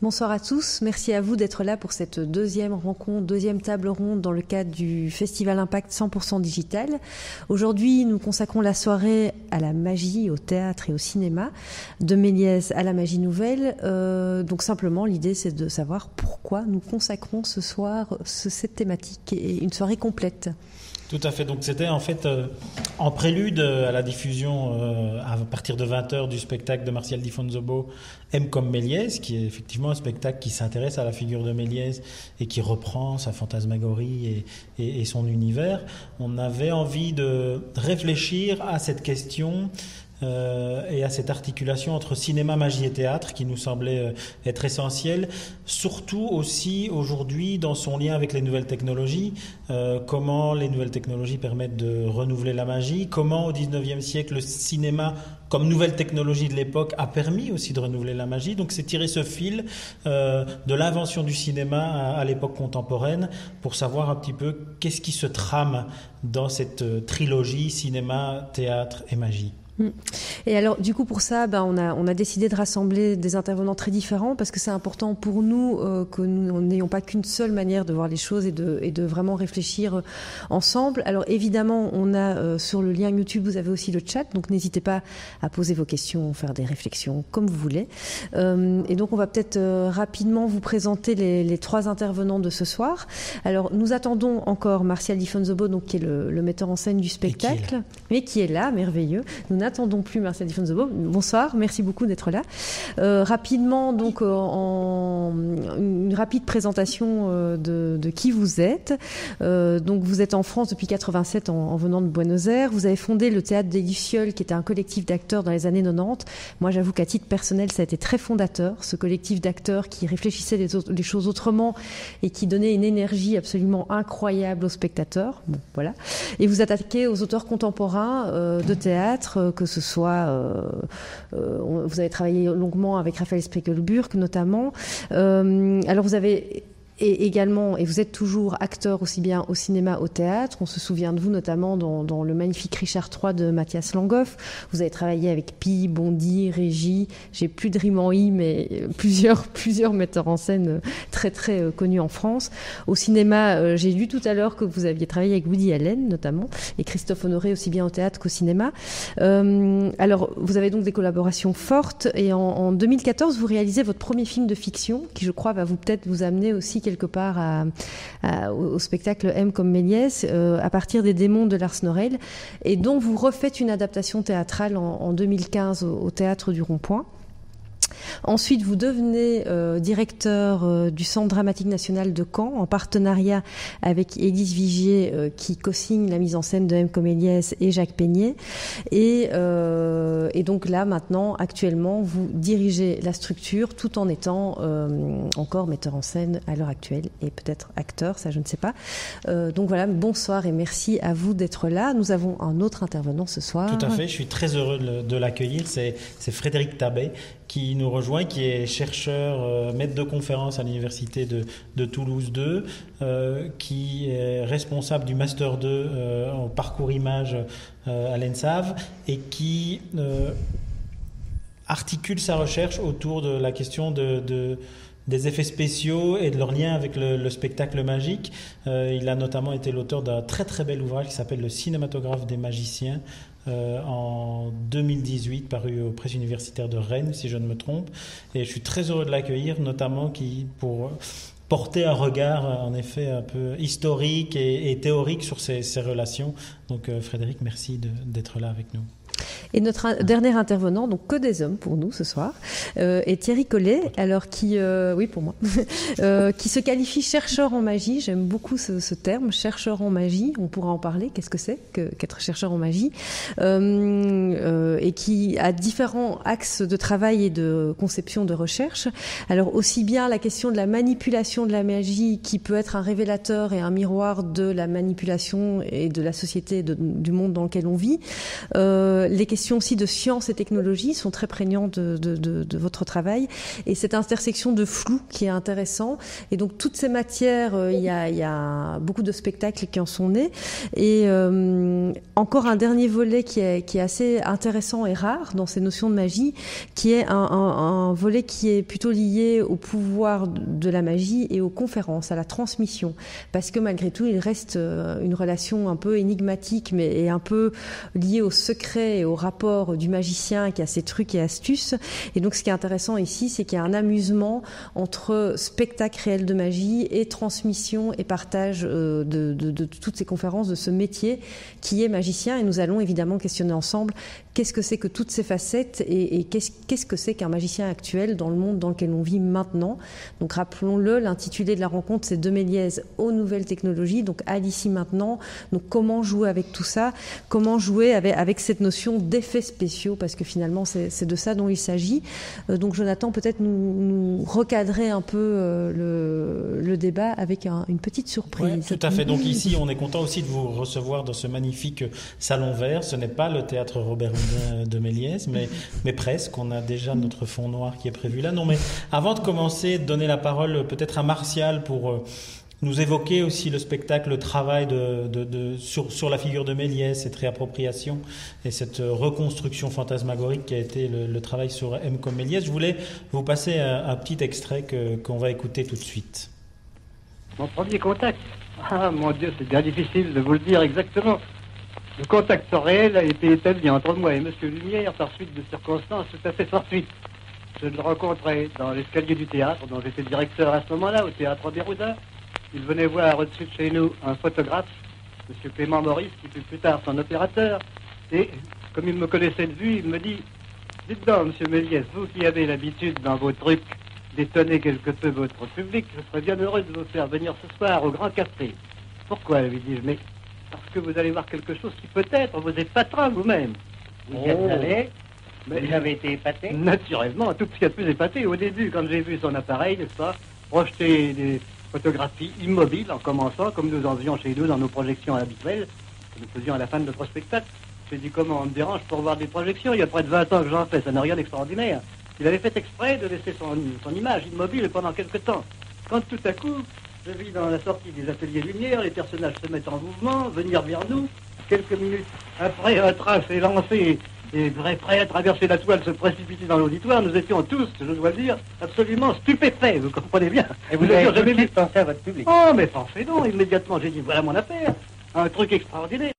Bonsoir à tous. Merci à vous d'être là pour cette deuxième rencontre, deuxième table ronde dans le cadre du Festival Impact 100% Digital. Aujourd'hui, nous consacrons la soirée à la magie, au théâtre et au cinéma, de Méliès à la magie nouvelle. Euh, donc simplement, l'idée, c'est de savoir pourquoi nous consacrons ce soir cette thématique et une soirée complète. Tout à fait. Donc c'était en fait euh, en prélude à la diffusion euh, à partir de 20h du spectacle de Martial Di Fonzobo, M comme Méliès, qui est effectivement un spectacle qui s'intéresse à la figure de Méliès et qui reprend sa fantasmagorie et, son univers. On avait envie de réfléchir à cette question euh, et à cette articulation entre cinéma, magie et théâtre qui nous semblait euh, être essentielle, surtout aussi aujourd'hui dans son lien avec les nouvelles technologies, euh, comment les nouvelles technologies permettent de renouveler la magie, comment au 19e siècle le cinéma comme nouvelle technologie de l'époque a permis aussi de renouveler la magie. Donc c'est tirer ce fil de l'invention du cinéma à l'époque contemporaine pour savoir un petit peu qu'est-ce qui se trame dans cette trilogie cinéma, théâtre et magie. Et alors, du coup, pour ça, ben, on, a, on a décidé de rassembler des intervenants très différents parce que c'est important pour nous euh, que nous n'ayons pas qu'une seule manière de voir les choses et de, et de vraiment réfléchir euh, ensemble. Alors, évidemment, on a euh, sur le lien YouTube, vous avez aussi le chat, donc n'hésitez pas à poser vos questions, faire des réflexions comme vous voulez. et donc, on va peut-être rapidement vous présenter les, les, trois intervenants de ce soir. Alors, nous attendons encore Martial Di Fonzobo, donc, qui est le, le metteur en scène du spectacle, mais qui est là, merveilleux. Nous n'attendons plus Marcel Fonzobo. Bonsoir, merci beaucoup d'être là. Euh, rapidement, donc, euh, une rapide présentation euh, de, qui vous êtes. Donc, vous êtes en France depuis 87 en, en, venant de Buenos Aires. Vous avez fondé le Théâtre des Lucioles, qui était un collectif d'acteurs dans les années 90. Moi, j'avoue qu'à titre personnel, ça a été très fondateur, ce collectif d'acteurs qui réfléchissait les, choses autrement et qui donnait une énergie absolument incroyable aux spectateurs. Bon, voilà. Et vous attaquez aux auteurs contemporains de théâtre, que ce soit, euh, euh, vous avez travaillé longuement avec Raphaël Spiegelburg notamment. Euh, alors vous avez et également, et vous êtes toujours acteur aussi bien au cinéma, au théâtre. On se souvient de vous notamment dans, dans le magnifique Richard III de Mathias Langhoff. Vous avez travaillé avec Pi, Bondy, Régie. J'ai plus de rime en i, mais plusieurs, plusieurs metteurs en scène très très euh, connus en France. Au cinéma, euh, j'ai lu tout à l'heure que vous aviez travaillé avec Woody Allen notamment et Christophe Honoré aussi bien au théâtre qu'au cinéma. Euh, alors, vous avez donc des collaborations fortes et en, en 2014, vous réalisez votre premier film de fiction qui, je crois, va vous peut-être vous amener aussi quelque part au spectacle M comme Méliès euh, à partir des démons de Lars Norel et dont vous refaites une adaptation théâtrale en, en 2015 au, au théâtre du Rond-Point. Ensuite, vous devenez euh, directeur euh, du Centre dramatique national de Caen en partenariat avec Élise Vigier euh, qui co-signe la mise en scène de M. Coméliès et Jacques Peignet. Et, et, donc là, maintenant, actuellement, vous dirigez la structure tout en étant encore metteur en scène à l'heure actuelle et peut-être acteur, ça je ne sais pas. Donc voilà, bonsoir et merci à vous d'être là. Nous avons un autre intervenant ce soir. Tout à fait, je suis très heureux de l'accueillir. C'est Frédéric Tabet qui nous rejoint, qui est chercheur, euh, maître de conférence à l'université de, de, Toulouse 2, euh, qui est responsable du Master 2 euh, en parcours image euh, à l'ENSAV et qui articule sa recherche autour de la question de, de des effets spéciaux et de leur lien avec le, le spectacle magique. Il a notamment été l'auteur d'un très très bel ouvrage qui s'appelle Le cinématographe des magiciens, euh, en 2018, paru aux presses universitaires de Rennes, si je ne me trompe. Et je suis très heureux de l'accueillir, notamment qui, pour porter un regard, en effet, un peu historique et, théorique sur ces, ces relations. Donc, euh, Frédéric, merci d'être là avec nous. Et notre dernier intervenant, donc que des hommes pour nous ce soir, euh, est Thierry Collet, alors qui, euh, oui pour moi, euh, qui se qualifie chercheur en magie. J'aime beaucoup ce, ce, terme, chercheur en magie. On pourra en parler. Qu'est-ce que c'est qu'être chercheur en magie euh, euh, Et qui a différents axes de travail et de conception de recherche. Alors aussi bien la question de la manipulation de la magie, qui peut être un révélateur et un miroir de la manipulation et de la société, du monde dans lequel on vit. Euh, les questions questions aussi de science et technologie sont très prégnantes de, votre travail. Et cette intersection de flou qui est intéressant. Et donc toutes ces matières, euh, il, y a, beaucoup de spectacles qui en sont nés. Et euh, encore un dernier volet qui est, assez intéressant et rare dans ces notions de magie, qui est un volet qui est plutôt lié au pouvoir de la magie et aux conférences, à la transmission. Parce que malgré tout, il reste euh, une relation un peu énigmatique, mais et un peu liée au secret et au rapport du magicien qui a ses trucs et astuces. Et donc, ce qui est intéressant ici, c'est qu'il y a un amusement entre spectacle réel de magie et transmission et partage euh, de, de, de toutes ces conférences, de ce métier qui est magicien. Et nous allons évidemment questionner ensemble qu'est-ce que c'est que toutes ces facettes et, qu'est-ce que c'est qu'un magicien actuel dans le monde dans lequel on vit maintenant. Donc rappelons-le, l'intitulé de la rencontre, c'est de Méliès aux nouvelles technologies, donc à l'ici maintenant. Donc comment jouer avec tout ça? Comment jouer avec, cette notion d'effets spéciaux? Parce que finalement, c'est de ça dont il s'agit. Euh, donc Jonathan, peut-être nous, recadrer un peu euh, le, débat avec un, une petite surprise. Tout à fait. Donc ici, on est content aussi de vous recevoir dans ce magnifique salon vert. Ce n'est pas le théâtre Robert de Méliès, mais, mais presque. On a déjà notre fond noir qui est prévu là. Non, mais avant de commencer, donner la parole peut-être à Martial pour euh, nous évoquer aussi le spectacle, le travail de, sur, sur la figure de Méliès, cette réappropriation et cette reconstruction fantasmagorique qui a été le, travail sur M comme Méliès. Je voulais vous passer un, un petit extrait qu'on qu va écouter tout de suite. Mon premier contact Ah mon Dieu, c'est bien difficile de vous le dire exactement. Le contact réel a été établi entre moi et Monsieur Lumière par suite de circonstances tout à fait fortuites. Je le rencontrais dans l'escalier du théâtre, dont j'étais directeur à ce moment-là, au théâtre Béroudin. Il venait voir au-dessus de chez nous un photographe, M. Clément Maurice, qui fut plus tard son opérateur. Et comme il me connaissait de vue, il me dit Dites donc, M. Méliès, vous qui avez l'habitude dans vos trucs d'étonner quelque peu votre public, je serais bien heureux de vous faire venir ce soir au Grand Café. Pourquoi lui dis-je Mais parce que vous allez voir quelque chose qui peut-être vous épatera vous-même. Vous y êtes allé mais vous avez été épaté? Naturellement, tout ce qu'il y a de plus épaté. Au début, quand j'ai vu son appareil, n'est-ce pas, projeter des photographies immobiles en commençant, comme nous en faisions chez nous dans nos projections habituelles, que nous faisions à la fin de notre spectacle. J'ai dit comment on me dérange pour voir des projections? Il y a près de 20 ans que j'en fais, ça n'a rien d'extraordinaire. Il avait fait exprès de laisser son, son image immobile pendant quelque temps. Quand tout à coup, je vis dans la sortie des ateliers lumière, les personnages se mettent en mouvement, venir vers nous. Quelques minutes après, un train s'est lancé et prêt à traverser la toile, se précipiter dans l'auditoire, nous étions tous, je dois le dire, absolument stupéfaits, vous comprenez bien. Et vous, vous avez jamais vu penser à votre public Oh, mais pensez donc, immédiatement, j'ai dit, voilà mon affaire, un truc extraordinaire.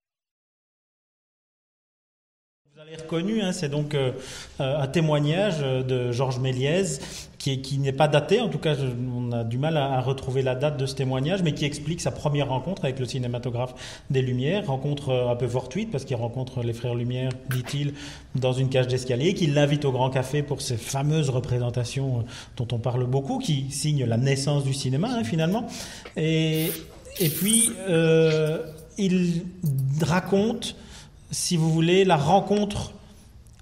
Reconnu, hein, c'est donc euh, un témoignage de Georges Méliès qui, n'est pas daté, en tout cas on a du mal à, retrouver la date de ce témoignage, mais qui explique sa première rencontre avec le cinématographe des Lumières, rencontre un peu fortuite parce qu'il rencontre les frères Lumière, dit-il, dans une cage d'escalier, qu'il l'invite au Grand Café pour ces fameuses représentations dont on parle beaucoup, qui signent la naissance du cinéma hein, finalement. Et, puis euh, il raconte, si vous voulez, la rencontre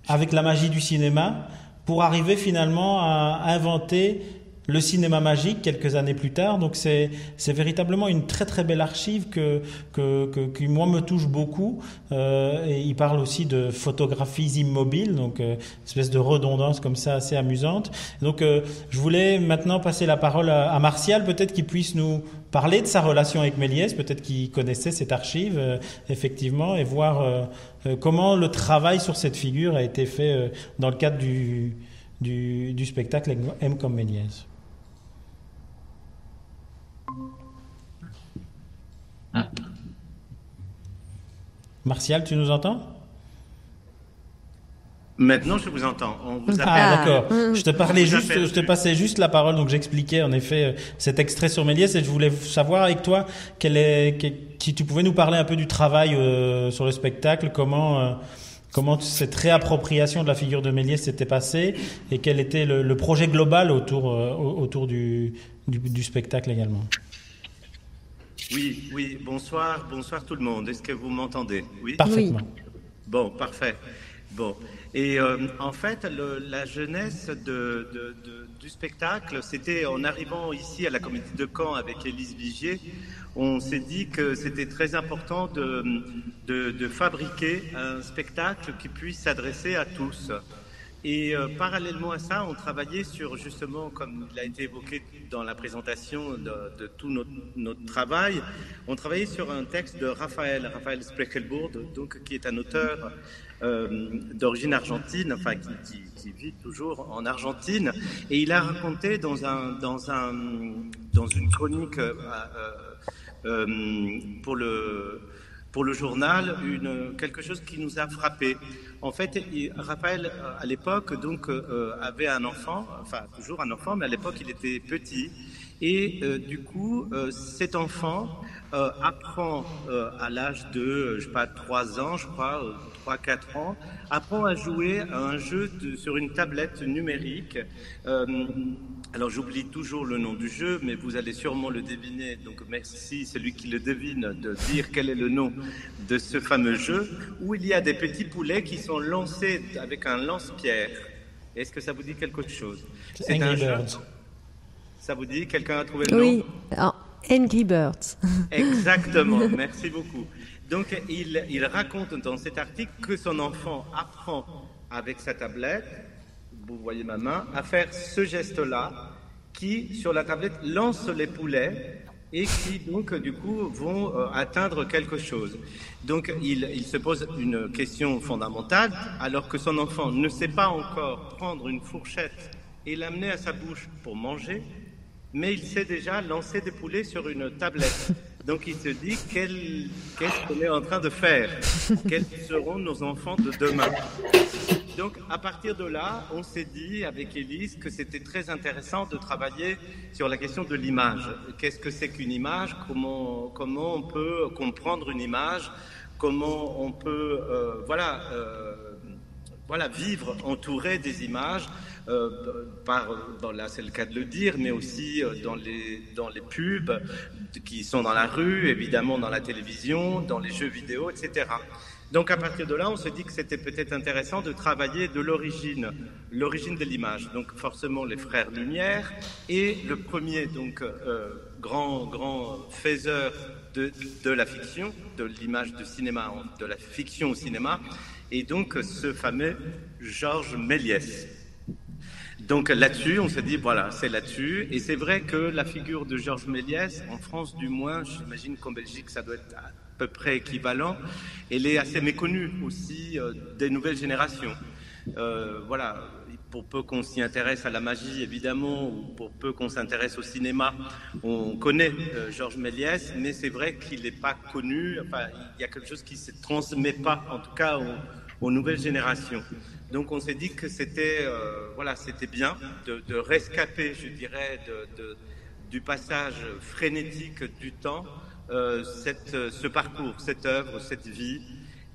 avec la magie du cinéma pour arriver finalement à inventer le cinéma magique quelques années plus tard. Donc c'est véritablement une très très belle archive que que, que qui moi me touche beaucoup. Euh, et il parle aussi de photographies immobiles, donc euh, espèce de redondance comme ça assez amusante. Donc euh, je voulais maintenant passer la parole à, à Martial, peut-être qu'il puisse nous parler de sa relation avec Méliès, peut-être qu'il connaissait cette archive euh, effectivement et voir euh, comment le travail sur cette figure a été fait euh, dans le cadre du, du, du spectacle M comme Méliès. Ah. Martial, tu nous entends? Maintenant, je vous entends. On vous ah, d'accord. Je te parlais juste, je te passais juste la parole, donc j'expliquais en effet cet extrait sur Méliès et je voulais savoir avec toi quel est, si tu pouvais nous parler un peu du travail euh, sur le spectacle, comment, euh, comment cette réappropriation de la figure de Méliès s'était passée et quel était le, le projet global autour, euh, autour du, du, du spectacle également. Oui, oui, bonsoir, bonsoir tout le monde. Est-ce que vous m'entendez? Oui. Parfaitement. Bon, parfait. Bon, et euh, en fait, le, la jeunesse de, de, de, du spectacle, c'était en arrivant ici à la Comédie de Caen avec Élise Vigier, on s'est dit que c'était très important de, fabriquer un spectacle qui puisse s'adresser à tous. Et euh, parallèlement à ça, on travaillait sur justement, comme il a été évoqué dans la présentation de, de tout notre, notre, travail, on travaillait sur un texte de Raphaël, Raphaël Sprechelbourg, donc qui est un auteur euh, d'origine argentine, enfin qui, qui, qui, vit toujours en Argentine, et il a raconté dans un dans un dans une chronique euh, euh, pour le pour le journal une, quelque chose qui nous a frappé. En fait, Raphaël, à l'époque, donc, euh, avait un enfant, enfin, toujours un enfant, mais à l'époque, il était petit. Et euh, du coup, euh, cet enfant euh, apprend euh, à l'âge de, je sais pas, 3 ans, je crois, 3-4 ans, apprend à jouer à un jeu sur une tablette numérique. Alors j'oublie toujours le nom du jeu, mais vous allez sûrement le deviner. Donc merci celui qui le devine de dire quel est le nom de ce fameux jeu, où il y a des petits poulets qui sont lancés avec un lance-pierre. Est-ce que ça vous dit quelque chose? C'est un jeu. Ça vous dit? Quelqu'un a trouvé le oui. nom? Oui, Angry Birds. Exactement, merci beaucoup. Donc, il, il, raconte dans cet article que son enfant apprend avec sa tablette, vous voyez ma main, à faire ce geste-là, qui, sur la tablette, lance les poulets et qui, donc, du coup, vont euh, atteindre quelque chose. Donc, il, il se pose une question fondamentale, alors que son enfant ne sait pas encore prendre une fourchette et l'amener à sa bouche pour manger, mais il sait déjà lancer des poulets sur une tablette. Donc il se dit qu'est-ce qu'on est en train de faire? Quels seront nos enfants de demain? Donc à partir de là, on s'est dit avec Élise que c'était très intéressant de travailler sur la question de l'image. Qu'est-ce que c'est qu'une image? Comment, comment on peut comprendre une image? Comment on peut euh, voilà, euh, voilà, vivre entouré des images euh, par, bon, là c'est le cas de le dire, mais aussi dans, les, dans les pubs qui sont dans la rue, évidemment dans la télévision, dans les jeux vidéo, etc. Donc à partir de là, on se dit que c'était peut-être intéressant de travailler de l'origine, l'origine de l'image. Donc forcément les frères Lumière et le premier donc euh, grand grand faiseur de, de la fiction, de l'image de cinéma, de la fiction au cinéma, et donc ce fameux Georges Méliès. Donc là-dessus, on s'est dit, voilà, c'est là-dessus. Et c'est vrai que la figure de Georges Méliès, en France du moins, j'imagine qu'en Belgique, ça doit être à peu près équivalent, elle est assez méconnue aussi euh, des nouvelles générations. Euh, voilà, pour peu qu'on s'y intéresse à la magie, évidemment, ou pour peu qu'on s'intéresse au cinéma, on connaît euh, Georges Méliès, mais c'est vrai qu'il n'est pas connu, enfin, il y a quelque chose qui ne se transmet pas, en tout cas, aux, aux nouvelles générations. Donc on s'est dit que c'était euh, voilà, c'était bien de, de, rescaper, je dirais, du passage frénétique du temps, euh, ce parcours, cette œuvre, cette vie.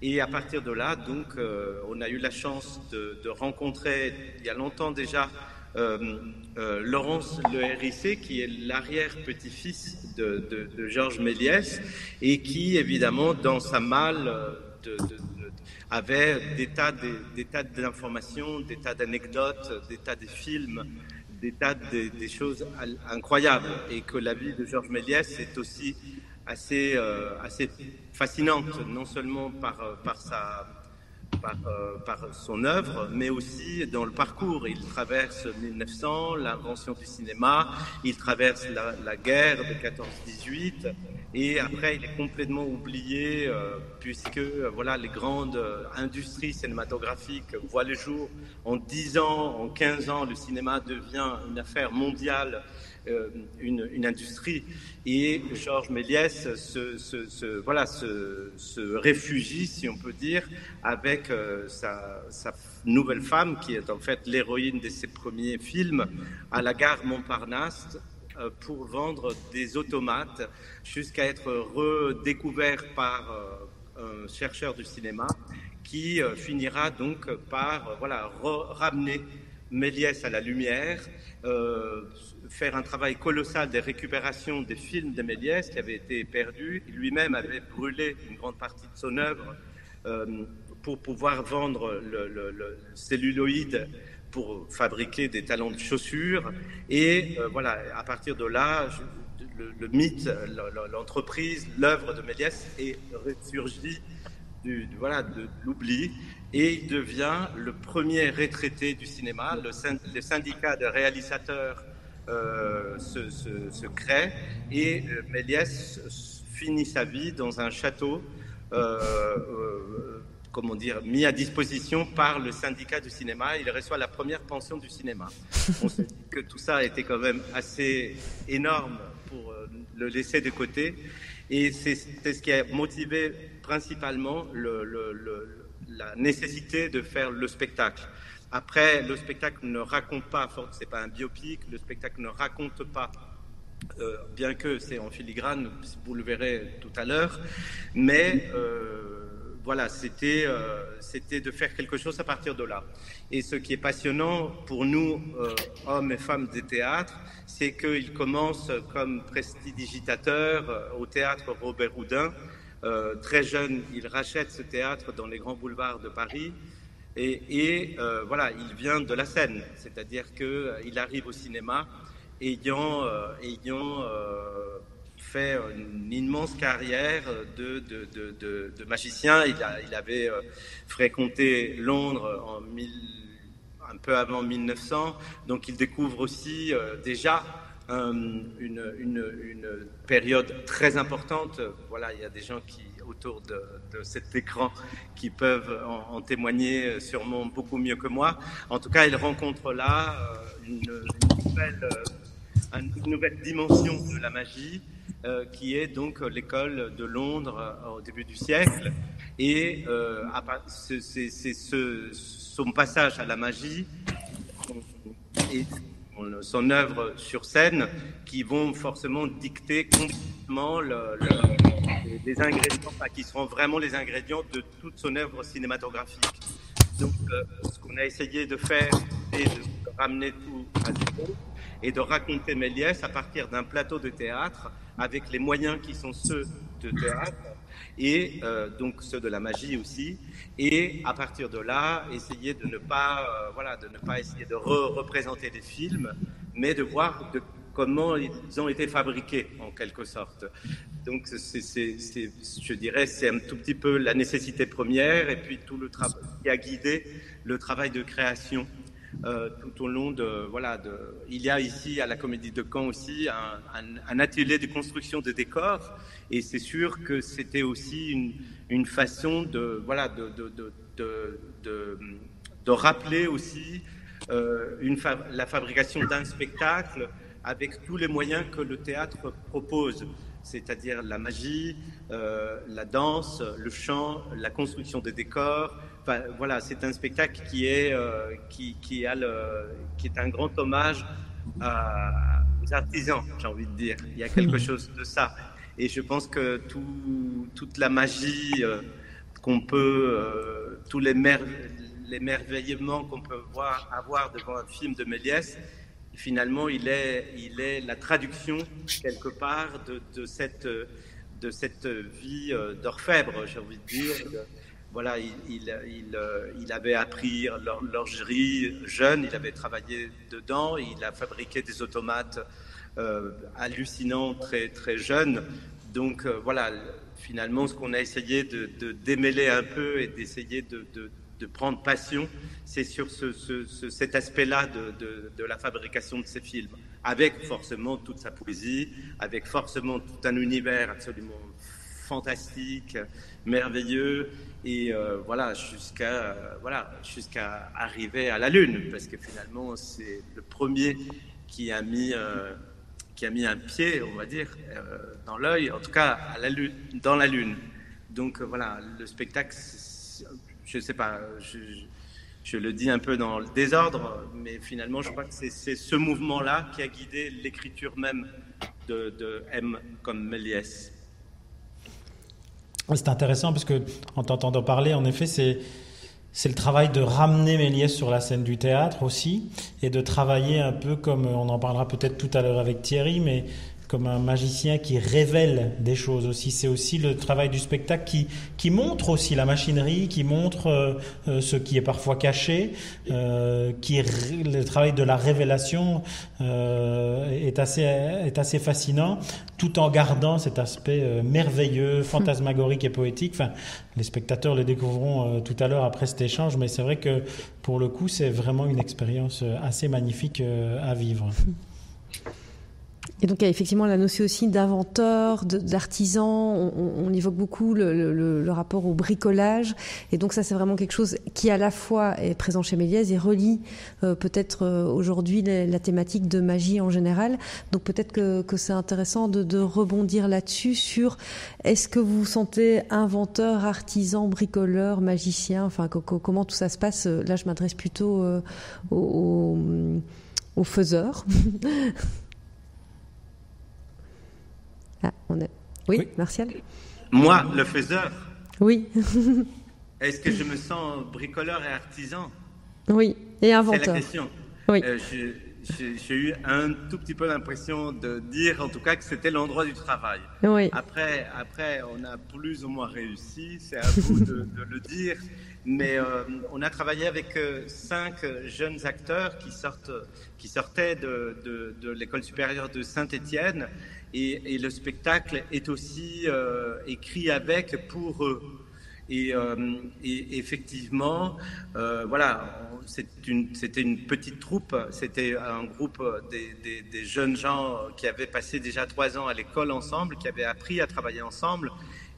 Et à partir de là, donc, euh, on a eu la chance de, rencontrer, il y a longtemps déjà, Laurence Le Hérissé, qui est l'arrière-petit-fils de, Georges Méliès, et qui, évidemment, dans sa malle de, avait des tas, des, tas d'informations, des tas d'anecdotes, des tas de films, des tas de, choses incroyables. Et que la vie de Georges Méliès est aussi assez, euh, assez fascinante, non seulement par, euh, par sa par, euh, par, son œuvre, mais aussi dans le parcours. Il traverse 1900, l'invention du cinéma, il traverse la, la guerre de 14-18, et après il est complètement oublié euh, puisque euh, voilà les grandes euh, industries cinématographiques voient le jour. En 10 ans, en 15 ans, le cinéma devient une affaire mondiale euh, une, une, industrie. Et Georges Méliès se, se, se, voilà, se, se, réfugie, si on peut dire, avec euh, sa, sa, nouvelle femme, qui est en fait l'héroïne de ses premiers films, à la gare Montparnasse, pour vendre des automates, jusqu'à être redécouvert par euh, un chercheur du cinéma, qui euh, finira donc par voilà, ramener Méliès à la lumière, euh, faire un travail colossal de récupération des films de Méliès qui avaient été perdus. Lui-même avait brûlé une grande partie de son œuvre euh, pour pouvoir vendre le, le, celluloïde pour fabriquer des talons de chaussures. Et voilà, à partir de là, le, mythe, l'entreprise, l'œuvre de Méliès est ressurgie du, voilà, de l'oubli et il devient le premier retraité du cinéma. Le, syndicat de réalisateurs euh, se, crée et euh, Méliès finit sa vie dans un château, euh, comment dire, mis à disposition par le syndicat du cinéma. Il reçoit la première pension du cinéma. On se dit que tout ça été quand même assez énorme pour le laisser de côté. Et c'est ce qui a motivé principalement le, la nécessité de faire le spectacle. Après, le spectacle ne raconte pas, c'est pas un biopic, le spectacle ne raconte pas, euh, bien que c'est en filigrane, vous le verrez tout à l'heure, mais euh, voilà, c'était euh, c'était de faire quelque chose à partir de là. Et ce qui est passionnant pour nous, hommes et femmes des théâtres, c'est qu'il commence comme prestidigitateur au théâtre Robert Houdin, euh, très jeune, il rachète ce théâtre dans les grands boulevards de Paris. Et, euh, voilà, il vient de la scène, c'est-à-dire qu'il euh, arrive au cinéma ayant, ayant fait une immense carrière de, de, magicien. Il, il avait fréquenté Londres en un peu avant 1900, donc il découvre aussi déjà euh, une, une, période très importante. Voilà, il y a des gens qui autour de, cet écran qui peuvent en, témoigner sûrement beaucoup mieux que moi. En tout cas, il rencontre là euh, une, euh, une nouvelle dimension de la magie. qui est donc l'école de Londres au début du siècle. Et c'est ce, son passage à la magie et son œuvre sur scène qui vont forcément dicter complètement les ingrédients, qui seront vraiment les ingrédients de toute son œuvre cinématographique. Donc, euh, ce qu'on a essayé de faire, c'est de ramener tout à zéro et de raconter Méliès à partir d'un plateau de théâtre avec les moyens qui sont ceux de théâtre et euh, donc ceux de la magie aussi. Et à partir de là, essayer de ne pas, euh, voilà, de ne pas essayer de représenter des films, mais de voir comment ils ont été fabriqués en quelque sorte. Donc, je dirais, c'est un tout petit peu la nécessité première et puis tout le travail qui a guidé le travail de création euh, tout au long de voilà de, il y a ici à la Comédie de Caen aussi un, atelier de construction de décors et c'est sûr que c'était aussi une, façon de voilà de, de, de, de rappeler aussi euh, une la fabrication d'un spectacle avec tous les moyens que le théâtre propose c'est-à-dire la magie, euh, la danse, le chant, la construction des décors. Enfin, voilà, c'est un spectacle qui est, euh, qui, qui, a le, qui est un grand hommage à, aux artisans, j'ai envie de dire. Il y a quelque chose de ça. Et je pense que tout, toute la magie euh, qu'on peut, tous les, mer les merveillements qu'on peut voir, avoir devant un film de Méliès, finalement, il est, il est la traduction, quelque part, de, de cette, de cette vie euh, d'orfèvre, j'ai envie de dire. Voilà, il, il, il, euh, il avait appris l'orgerie jeune, il avait travaillé dedans, il a fabriqué des automates euh, hallucinants très, très jeunes. Donc voilà, finalement, ce qu'on a essayé de, démêler un peu et d'essayer de, prendre passion, c'est sur ce, cet aspect-là de, la fabrication de ces films, avec forcément toute sa poésie, avec forcément tout un univers absolument fantastique, merveilleux, et euh, voilà jusqu'à voilà jusqu'à arriver à la lune, parce que finalement c'est le premier qui a mis euh, qui a mis un pied, on va dire, euh, dans l'œil, en tout cas à la lune, dans la lune. Donc voilà, le spectacle je ne sais pas, je, le dis un peu dans le désordre, mais finalement, je crois que c'est ce mouvement-là qui a guidé l'écriture même de, M comme Méliès. C'est intéressant parce que, en t'entendant parler, en effet, c'est c'est le travail de ramener Méliès sur la scène du théâtre aussi, et de travailler un peu comme on en parlera peut-être tout à l'heure avec Thierry, mais comme un magicien qui révèle des choses aussi. C'est aussi le travail du spectacle qui, qui montre aussi la machinerie, qui montre euh, euh, ce qui est parfois caché, euh, qui le travail de la révélation est assez est assez fascinant, tout en gardant cet aspect merveilleux, fantasmagorique et poétique. Enfin, les spectateurs le découvriront tout à l'heure après cet échange, mais c'est vrai que pour le coup, c'est vraiment une expérience assez magnifique à vivre. Et donc il y a effectivement la notion aussi d'inventeur, d'artisan. On, évoque beaucoup le, rapport au bricolage. Et donc ça c'est vraiment quelque chose qui à la fois est présent chez Méliès et relie euh, peut-être euh, aujourd'hui la, thématique de magie en général. Donc peut-être que, c'est intéressant de, rebondir là-dessus sur est-ce que vous vous sentez inventeur, artisan, bricoleur, magicien? Enfin comment tout ça se passe? Là je m'adresse plutôt euh, aux faiseurs. Ah, oui, Martial Moi, le faiseur Oui. Est-ce que je me sens bricoleur et artisan? Oui, et inventeur. C'est la question. Oui. Euh, j'ai eu un tout petit peu l'impression de dire, en tout cas, que c'était l'endroit du travail. Oui. Après, après, on a plus ou moins réussi, c'est à vous de, le dire. Mais euh, on a travaillé avec euh, cinq jeunes acteurs qui, sortent, qui sortaient de, de, de l'école supérieure de Saint-Étienne et, le spectacle est aussi euh, écrit avec pour eux. Et, euh, effectivement, euh, voilà, c'était une, petite troupe, c'était un groupe des, jeunes gens qui avaient passé déjà trois ans à l'école ensemble, qui avaient appris à travailler ensemble.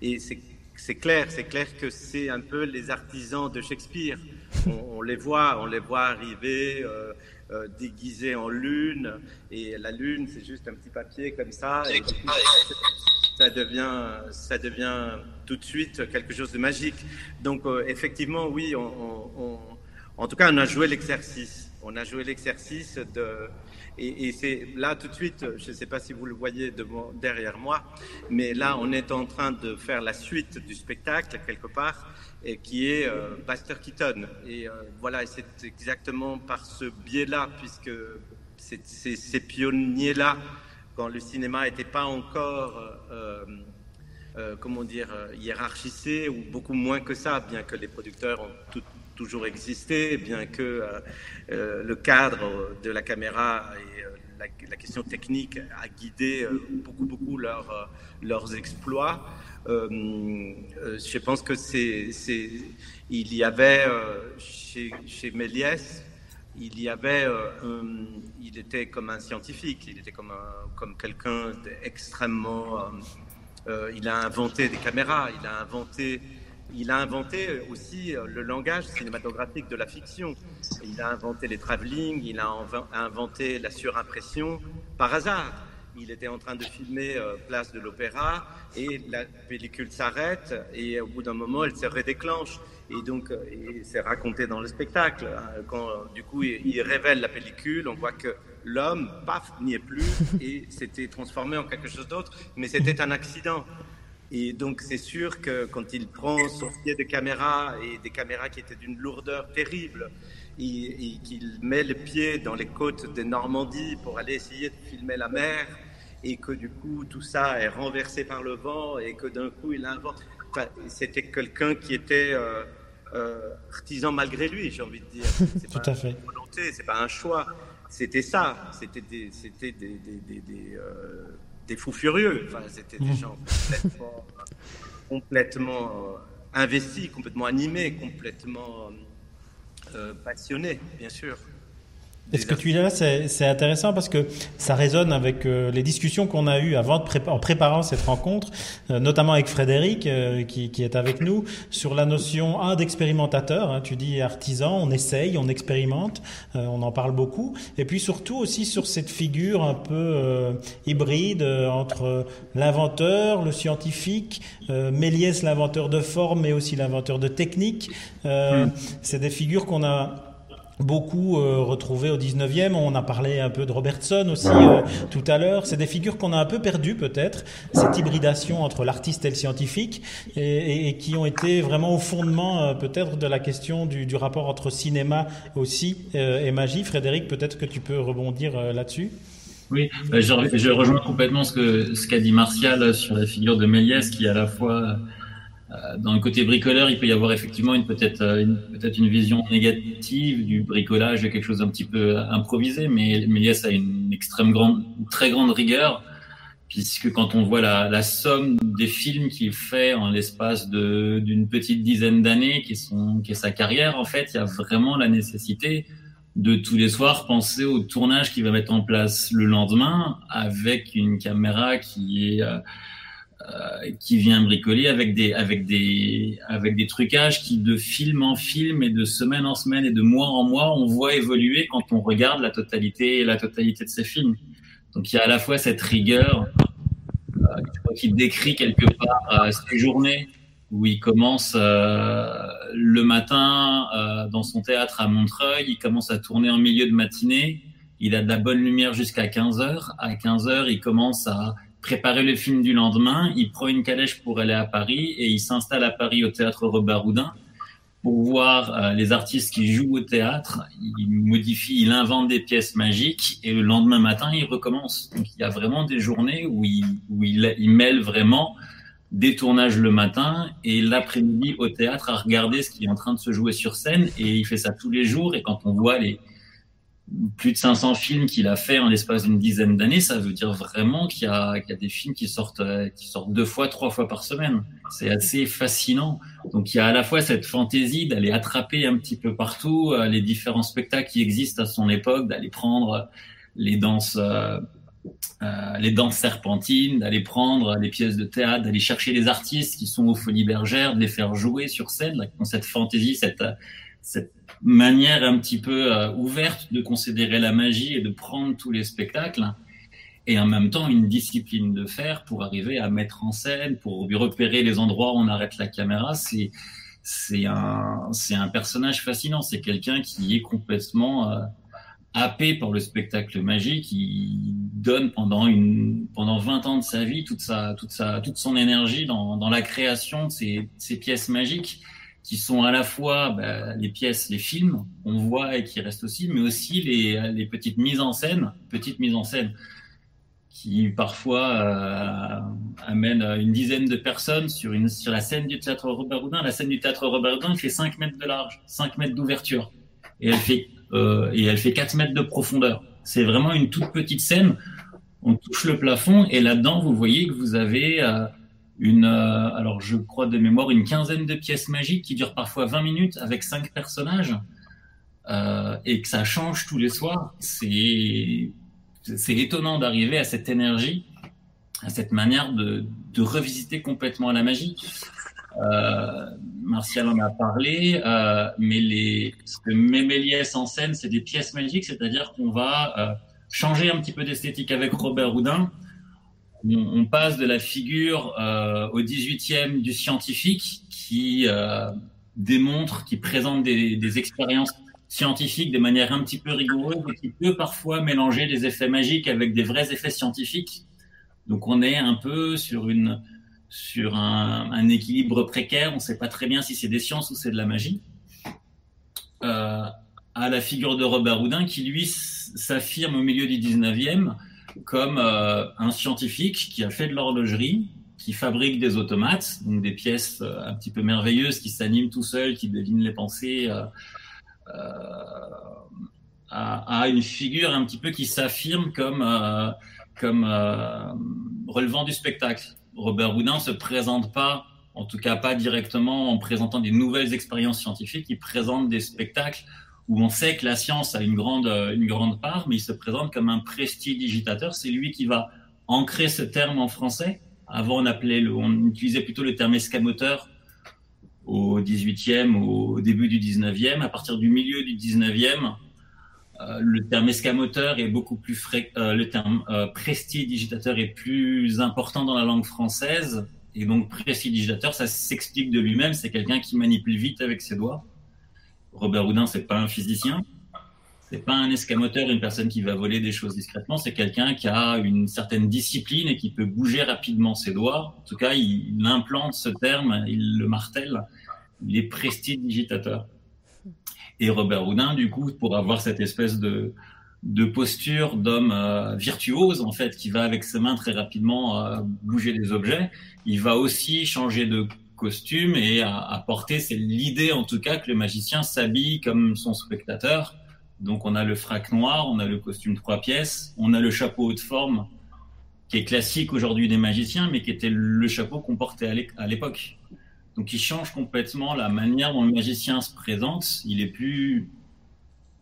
Et c'est clair, c'est clair que c'est un peu les artisans de Shakespeare. On, les voit, on les voit arriver. Euh, déguisé en lune. Et la lune, c'est juste un petit papier comme ça. Et ça devient, ça devient tout de suite quelque chose de magique. Donc, euh, effectivement, oui, en tout cas, on a joué l'exercice. On a joué l'exercice de. Et, et c'est là tout de suite, je ne sais pas si vous le voyez derrière moi, mais là, on est en train de faire la suite du spectacle quelque part et qui est euh, Buster Keaton. Et euh, voilà, c'est exactement par ce biais-là, puisque ces pionniers-là, quand le cinéma n'était pas encore, euh, euh, comment dire, hiérarchisé, ou beaucoup moins que ça, bien que les producteurs ont toujours existé, bien que le cadre de la caméra et la, la, question technique a guidé beaucoup, beaucoup leur, leurs exploits. Euh, euh, je pense que c'est, il y avait euh, chez, Méliès, il y avait, il était comme un scientifique, il était comme, comme quelqu'un d'extrêmement, il a inventé des caméras, il a inventé il a inventé aussi le langage cinématographique de la fiction. Il a inventé les travelling, il a inventé la surimpression par hasard il était en train de filmer euh, Place de l'Opéra et la pellicule s'arrête et au bout d'un moment elle se redéclenche. Et donc euh, c'est raconté dans le spectacle hein. quand du coup il, révèle la pellicule on voit que l'homme paf n'y est plus et s'était transformé en quelque chose d'autre. Mais c'était un accident. Et donc c'est sûr que quand il prend son pied de caméra et des caméras qui étaient d'une lourdeur terrible et, qu'il met le pied dans les côtes de Normandie pour aller essayer de filmer la mer et que du coup tout ça est renversé par le vent et que d'un coup il invente. Enfin, c'était quelqu'un qui était euh, euh, artisan malgré lui, j'ai envie de dire. C'est Tout pas à fait. Une volonté, c'est pas un choix. C'était ça. C'était des, c'était des, des, des, des, euh, des fous furieux. Enfin, c'était des mmh. gens complètement, complètement investis, complètement animés, complètement passionnés, bien sûr. Et ce que tu dis là, c'est intéressant parce que ça résonne avec euh, les discussions qu'on a eues avant de en préparant cette rencontre, euh, notamment avec Frédéric euh, qui, qui, est avec nous, sur la notion un d'expérimentateur. Hein, tu dis artisan, on essaye, on expérimente, on en parle beaucoup, et puis surtout aussi sur cette figure un peu hybride entre l'inventeur, le scientifique, Méliès l'inventeur de forme, mais aussi l'inventeur de technique. Hmm. C'est des figures qu'on a beaucoup euh, retrouvés au 19e. On a parlé un peu de Robertson aussi euh, tout à l'heure. C'est des figures qu'on a un peu perdues peut-être, cette hybridation entre l'artiste et le scientifique, et, et, qui ont été vraiment au fondement euh, peut-être de la question du, du, rapport entre cinéma aussi euh, et magie. Frédéric, peut-être que tu peux rebondir là-dessus. Oui, bah, je, rejoins complètement ce que ce qu'a dit Martial sur la figure de Méliès, qui à la fois euh, dans le côté bricoleur, il peut y avoir effectivement une peut-être euh, une vision négative du bricolage, quelque chose d'un petit peu improvisé, mais Méliès a une extrême grande, très grande rigueur, puisque quand on voit la, la somme des films qu'il fait en l'espace de d'une petite dizaine d'années, qui sont qui est sa carrière, en fait, il y a vraiment la nécessité de tous les soirs penser au tournage qu'il va mettre en place le lendemain avec une caméra qui est euh, qui vient bricoler avec des avec des avec des trucages qui de film en film et de semaine en semaine et de mois en mois on voit évoluer quand on regarde la totalité la totalité de ces films. Donc il y a à la fois cette rigueur euh, qui décrit quelque part euh, ces journées où il commence euh, le matin euh, dans son théâtre à Montreuil, il commence à tourner en milieu de matinée, il a de la bonne lumière jusqu'à 15 heures. À 15 heures, il commence à préparer le film du lendemain, il prend une calèche pour aller à Paris et il s'installe à Paris au théâtre Robert Houdin pour voir euh, les artistes qui jouent au théâtre. Il modifie, il invente des pièces magiques et le lendemain matin, il recommence. Donc il y a vraiment des journées où il, il mêle vraiment des tournages le matin et l'après-midi au théâtre à regarder ce qui est en train de se jouer sur scène. Et il fait ça tous les jours. Et quand on voit les plus de 500 films qu'il a fait en l'espace d'une dizaine d'années, ça veut dire vraiment qu'il y, a, des films qui sortent, qui sortent deux fois, trois fois par semaine. C'est assez fascinant. Donc il y a à la fois cette fantaisie d'aller attraper un petit peu partout euh, les différents spectacles qui existent à son époque, d'aller prendre les danses. Euh, euh, les danses serpentines, d'aller prendre les pièces de théâtre, d'aller chercher les artistes qui sont aux Folies Bergères, de les faire jouer sur scène, là, cette fantaisie, cette, cette manière un petit peu euh, ouverte de considérer la magie et de prendre tous les spectacles, et en même temps une discipline de faire pour arriver à mettre en scène, pour repérer les endroits où on arrête la caméra. C'est c'est un c'est un personnage fascinant. C'est quelqu'un qui est complètement euh, happé par le spectacle magique, il donne pendant une pendant 20 ans de sa vie toute sa toute sa toute son énergie dans, dans la création de ces, ces pièces magiques qui sont à la fois bah, les pièces, les films qu'on voit et qui restent aussi, mais aussi les, petites mises en scène, petites mises en scène qui parfois euh, amènent une dizaine de personnes sur la scène du théâtre Robert Houdin. La scène du théâtre Robert Houdin fait 5 mètres de large, 5 mètres d'ouverture, et elle fait euh, et elle fait 4 mètres de profondeur. C'est vraiment une toute petite scène. On touche le plafond et là-dedans, vous voyez que vous avez euh, une, euh, alors je crois de mémoire, une quinzaine de pièces magiques qui durent parfois 20 minutes avec cinq personnages euh, et que ça change tous les soirs. C'est étonnant d'arriver à cette énergie, à cette manière de, de revisiter complètement la magie. Euh, Martial en a parlé, mais les, ce que met Méliès en scène, c'est des pièces magiques, c'est-à-dire qu'on va changer un petit peu d'esthétique avec Robert Houdin. On, passe de la figure euh, au 18e du scientifique qui euh, démontre, qui présente des, expériences scientifiques de manière un petit peu rigoureuse et qui peut parfois mélanger des effets magiques avec des vrais effets scientifiques. Donc on est un peu sur une sur un, un, équilibre précaire. On ne sait pas très bien si c'est des sciences ou c'est de la magie. Euh, à la figure de Robert Houdin, qui lui s'affirme au milieu du 19e comme euh, un scientifique qui a fait de l'horlogerie, qui fabrique des automates, donc des pièces euh, un petit peu merveilleuses qui s'animent tout seul, qui devinent les pensées, euh, à, à, une figure un petit peu qui s'affirme comme, comme relevant du spectacle. Robert Houdin se présente pas, en tout cas pas directement en présentant des nouvelles expériences scientifiques, il présente des spectacles où on sait que la science a une grande, une grande part, mais il se présente comme un prestidigitateur. C'est lui qui va ancrer ce terme en français. Avant, on appelait le, on utilisait plutôt le terme escamoteur au 18e, au début du 19e. À partir du milieu du 19e, euh, le terme escamoteur est beaucoup plus frais, euh, le terme euh, prestidigitateur est plus important dans la langue française. Et donc prestidigitateur, ça s'explique de lui-même. C'est quelqu'un qui manipule vite avec ses doigts. Robert Houdin, c'est pas un physicien. C'est pas un escamoteur, une personne qui va voler des choses discrètement. C'est quelqu'un qui a une certaine discipline et qui peut bouger rapidement ses doigts. En tout cas, il, implante ce terme, il le martèle. Il est prestidigitateur. Et Robert Houdin, du coup, pour avoir cette espèce de, de posture d'homme euh, virtuose en fait qui va avec ses mains très rapidement euh, bouger des objets. Il va aussi changer de costume et apporter, c'est l'idée en tout cas que le magicien s'habille comme son spectateur. Donc on a le frac noir, on a le costume trois pièces, on a le chapeau haute forme qui est classique aujourd'hui des magiciens, mais qui était le chapeau qu'on portait à l'époque. Donc il change complètement la manière dont le magicien se présente. Il est plus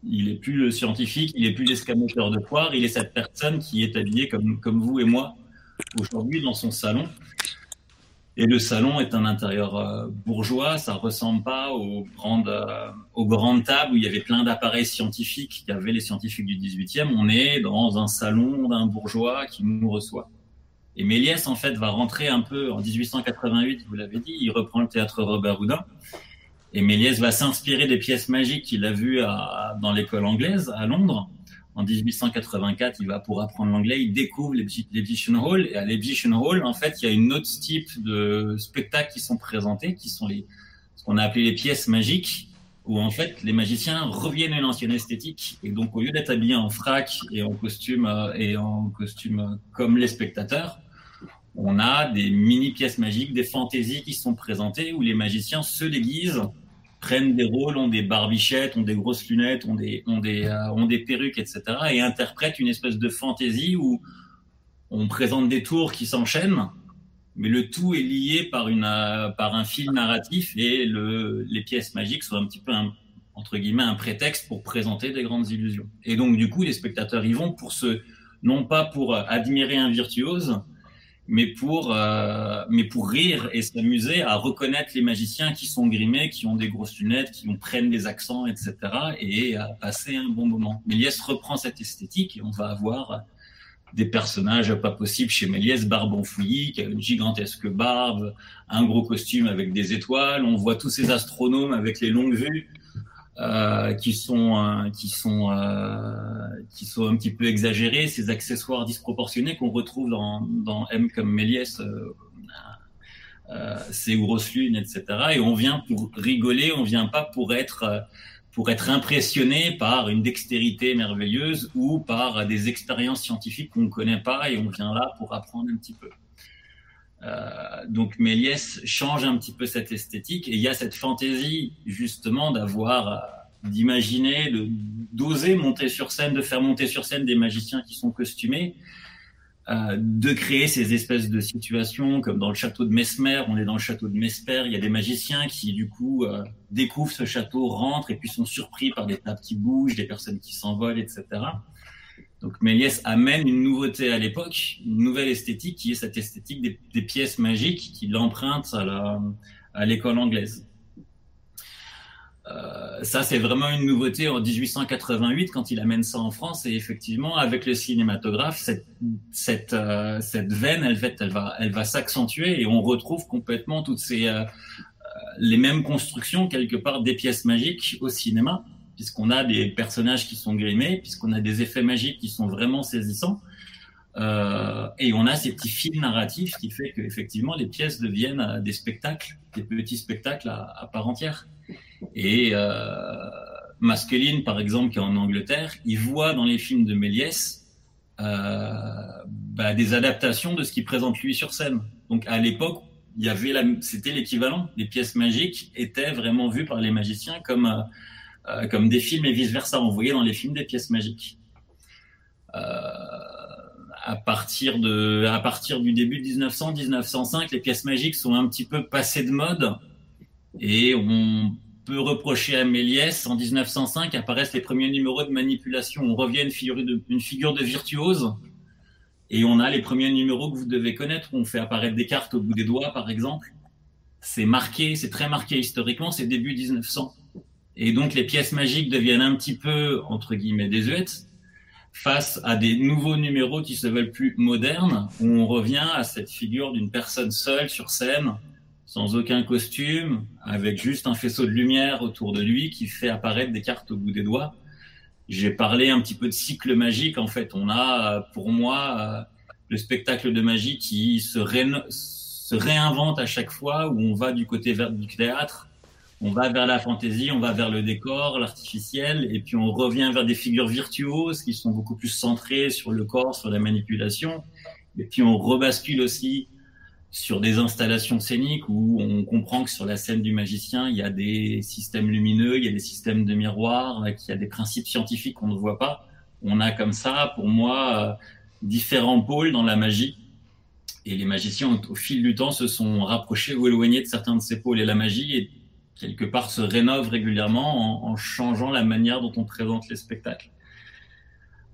il est plus le scientifique, il est plus l'escamoteur de foire, il est cette personne qui est habillée comme, comme vous et moi aujourd'hui dans son salon. Et le salon est un intérieur euh, bourgeois, ça ressemble pas aux grandes, euh, aux grandes tables où il y avait plein d'appareils scientifiques qu'avaient les scientifiques du 18e. On est dans un salon d'un bourgeois qui nous reçoit. Et Méliès, en fait, va rentrer un peu en 1888, vous l'avez dit, il reprend le théâtre Robert Houdin. Et Méliès va s'inspirer des pièces magiques qu'il a vues dans l'école anglaise à Londres. En 1884, il va pour apprendre l'anglais, il découvre l'Egyptian Hall. Et à l'Egyptian Hall, en fait, il y a une autre type de spectacles qui sont présentés, qui sont les, ce qu'on a appelé les pièces magiques, où en fait, les magiciens reviennent à une ancienne esthétique. Et donc, au lieu d'être habillés en frac et en costume, euh, et en costume comme les spectateurs, on a des mini pièces magiques, des fantaisies qui sont présentées où les magiciens se déguisent prennent des rôles, ont des barbichettes, ont des grosses lunettes, ont des, ont des, euh, ont des perruques, etc. et interprètent une espèce de fantaisie où on présente des tours qui s'enchaînent, mais le tout est lié par, une, euh, par un fil narratif et le, les pièces magiques sont un petit peu, un, entre guillemets, un prétexte pour présenter des grandes illusions. Et donc, du coup, les spectateurs y vont pour se, non pas pour admirer un virtuose, mais pour, euh, mais pour rire et s'amuser à reconnaître les magiciens qui sont grimés, qui ont des grosses lunettes, qui ont, prennent des accents, etc. et à passer un bon moment. Méliès reprend cette esthétique et on va avoir des personnages pas possibles chez Méliès, Barbe Fouilly, qui a une gigantesque barbe, un gros costume avec des étoiles. On voit tous ces astronomes avec les longues vues. Euh, qui sont euh, qui sont euh, qui sont un petit peu exagérés, ces accessoires disproportionnés qu'on retrouve dans, dans M comme Méliès, ces grosses lunes, etc. Et on vient pour rigoler, on vient pas pour être pour être impressionné par une dextérité merveilleuse ou par des expériences scientifiques qu'on ne connaît pas et on vient là pour apprendre un petit peu. Euh, donc Méliès change un petit peu cette esthétique et il y a cette fantaisie justement d'avoir, euh, d'imaginer, d'oser monter sur scène, de faire monter sur scène des magiciens qui sont costumés, euh, de créer ces espèces de situations comme dans le château de Mesmer. On est dans le château de Mesmer, il y a des magiciens qui du coup euh, découvrent ce château, rentrent et puis sont surpris par des tables qui bougent, des personnes qui s'envolent, etc. Donc Méliès amène une nouveauté à l'époque, une nouvelle esthétique qui est cette esthétique des, pièces magiques qu'il emprunte à l'école anglaise. Euh, ça, c'est vraiment une nouveauté en 1888 quand il amène ça en France. Et effectivement, avec le cinématographe, cette, euh, veine, elle, elle va, elle va s'accentuer et on retrouve complètement toutes ces, euh, les mêmes constructions quelque part des pièces magiques au cinéma puisqu'on a des personnages qui sont grimés, puisqu'on a des effets magiques qui sont vraiment saisissants. Euh, et on a ces petits fils narratifs qui fait qu'effectivement les pièces deviennent euh, des spectacles, des petits spectacles à, part entière. Et euh, Maskeline, par exemple, qui est en Angleterre, il voit dans les films de Méliès euh, bah, des adaptations de ce qu'il présente lui sur scène. Donc à l'époque, il y avait c'était l'équivalent. Les pièces magiques étaient vraiment vues par les magiciens comme euh, comme des films et vice-versa. On voyait dans les films des pièces magiques. Euh, à partir de, à partir du début de 1900, 1905, les pièces magiques sont un petit peu passées de mode et on peut reprocher à Méliès, en 1905 apparaissent les premiers numéros de manipulation. On revient une figure de, une figure de virtuose et on a les premiers numéros que vous devez connaître. On fait apparaître des cartes au bout des doigts, par exemple. C'est marqué, c'est très marqué historiquement, c'est début 1900. Et donc les pièces magiques deviennent un petit peu, entre guillemets, désuètes face à des nouveaux numéros qui se veulent plus modernes, où on revient à cette figure d'une personne seule sur scène, sans aucun costume, avec juste un faisceau de lumière autour de lui qui fait apparaître des cartes au bout des doigts. J'ai parlé un petit peu de cycle magique. En fait, on a, pour moi, le spectacle de magie qui se, se réinvente à chaque fois, où on va du côté du théâtre, on va vers la fantaisie, on va vers le décor, l'artificiel, et puis on revient vers des figures virtuoses qui sont beaucoup plus centrées sur le corps, sur la manipulation. Et puis on rebascule aussi sur des installations scéniques où on comprend que sur la scène du magicien, il y a des systèmes lumineux, il y a des systèmes de miroirs, qu'il y a des principes scientifiques qu'on ne voit pas. On a comme ça, pour moi, euh, différents pôles dans la magie. Et les magiciens, au fil du temps, se sont rapprochés ou éloignés de certains de ces pôles. Et la magie, est, quelque part, se rénove régulièrement en, changeant la manière dont on présente les spectacles.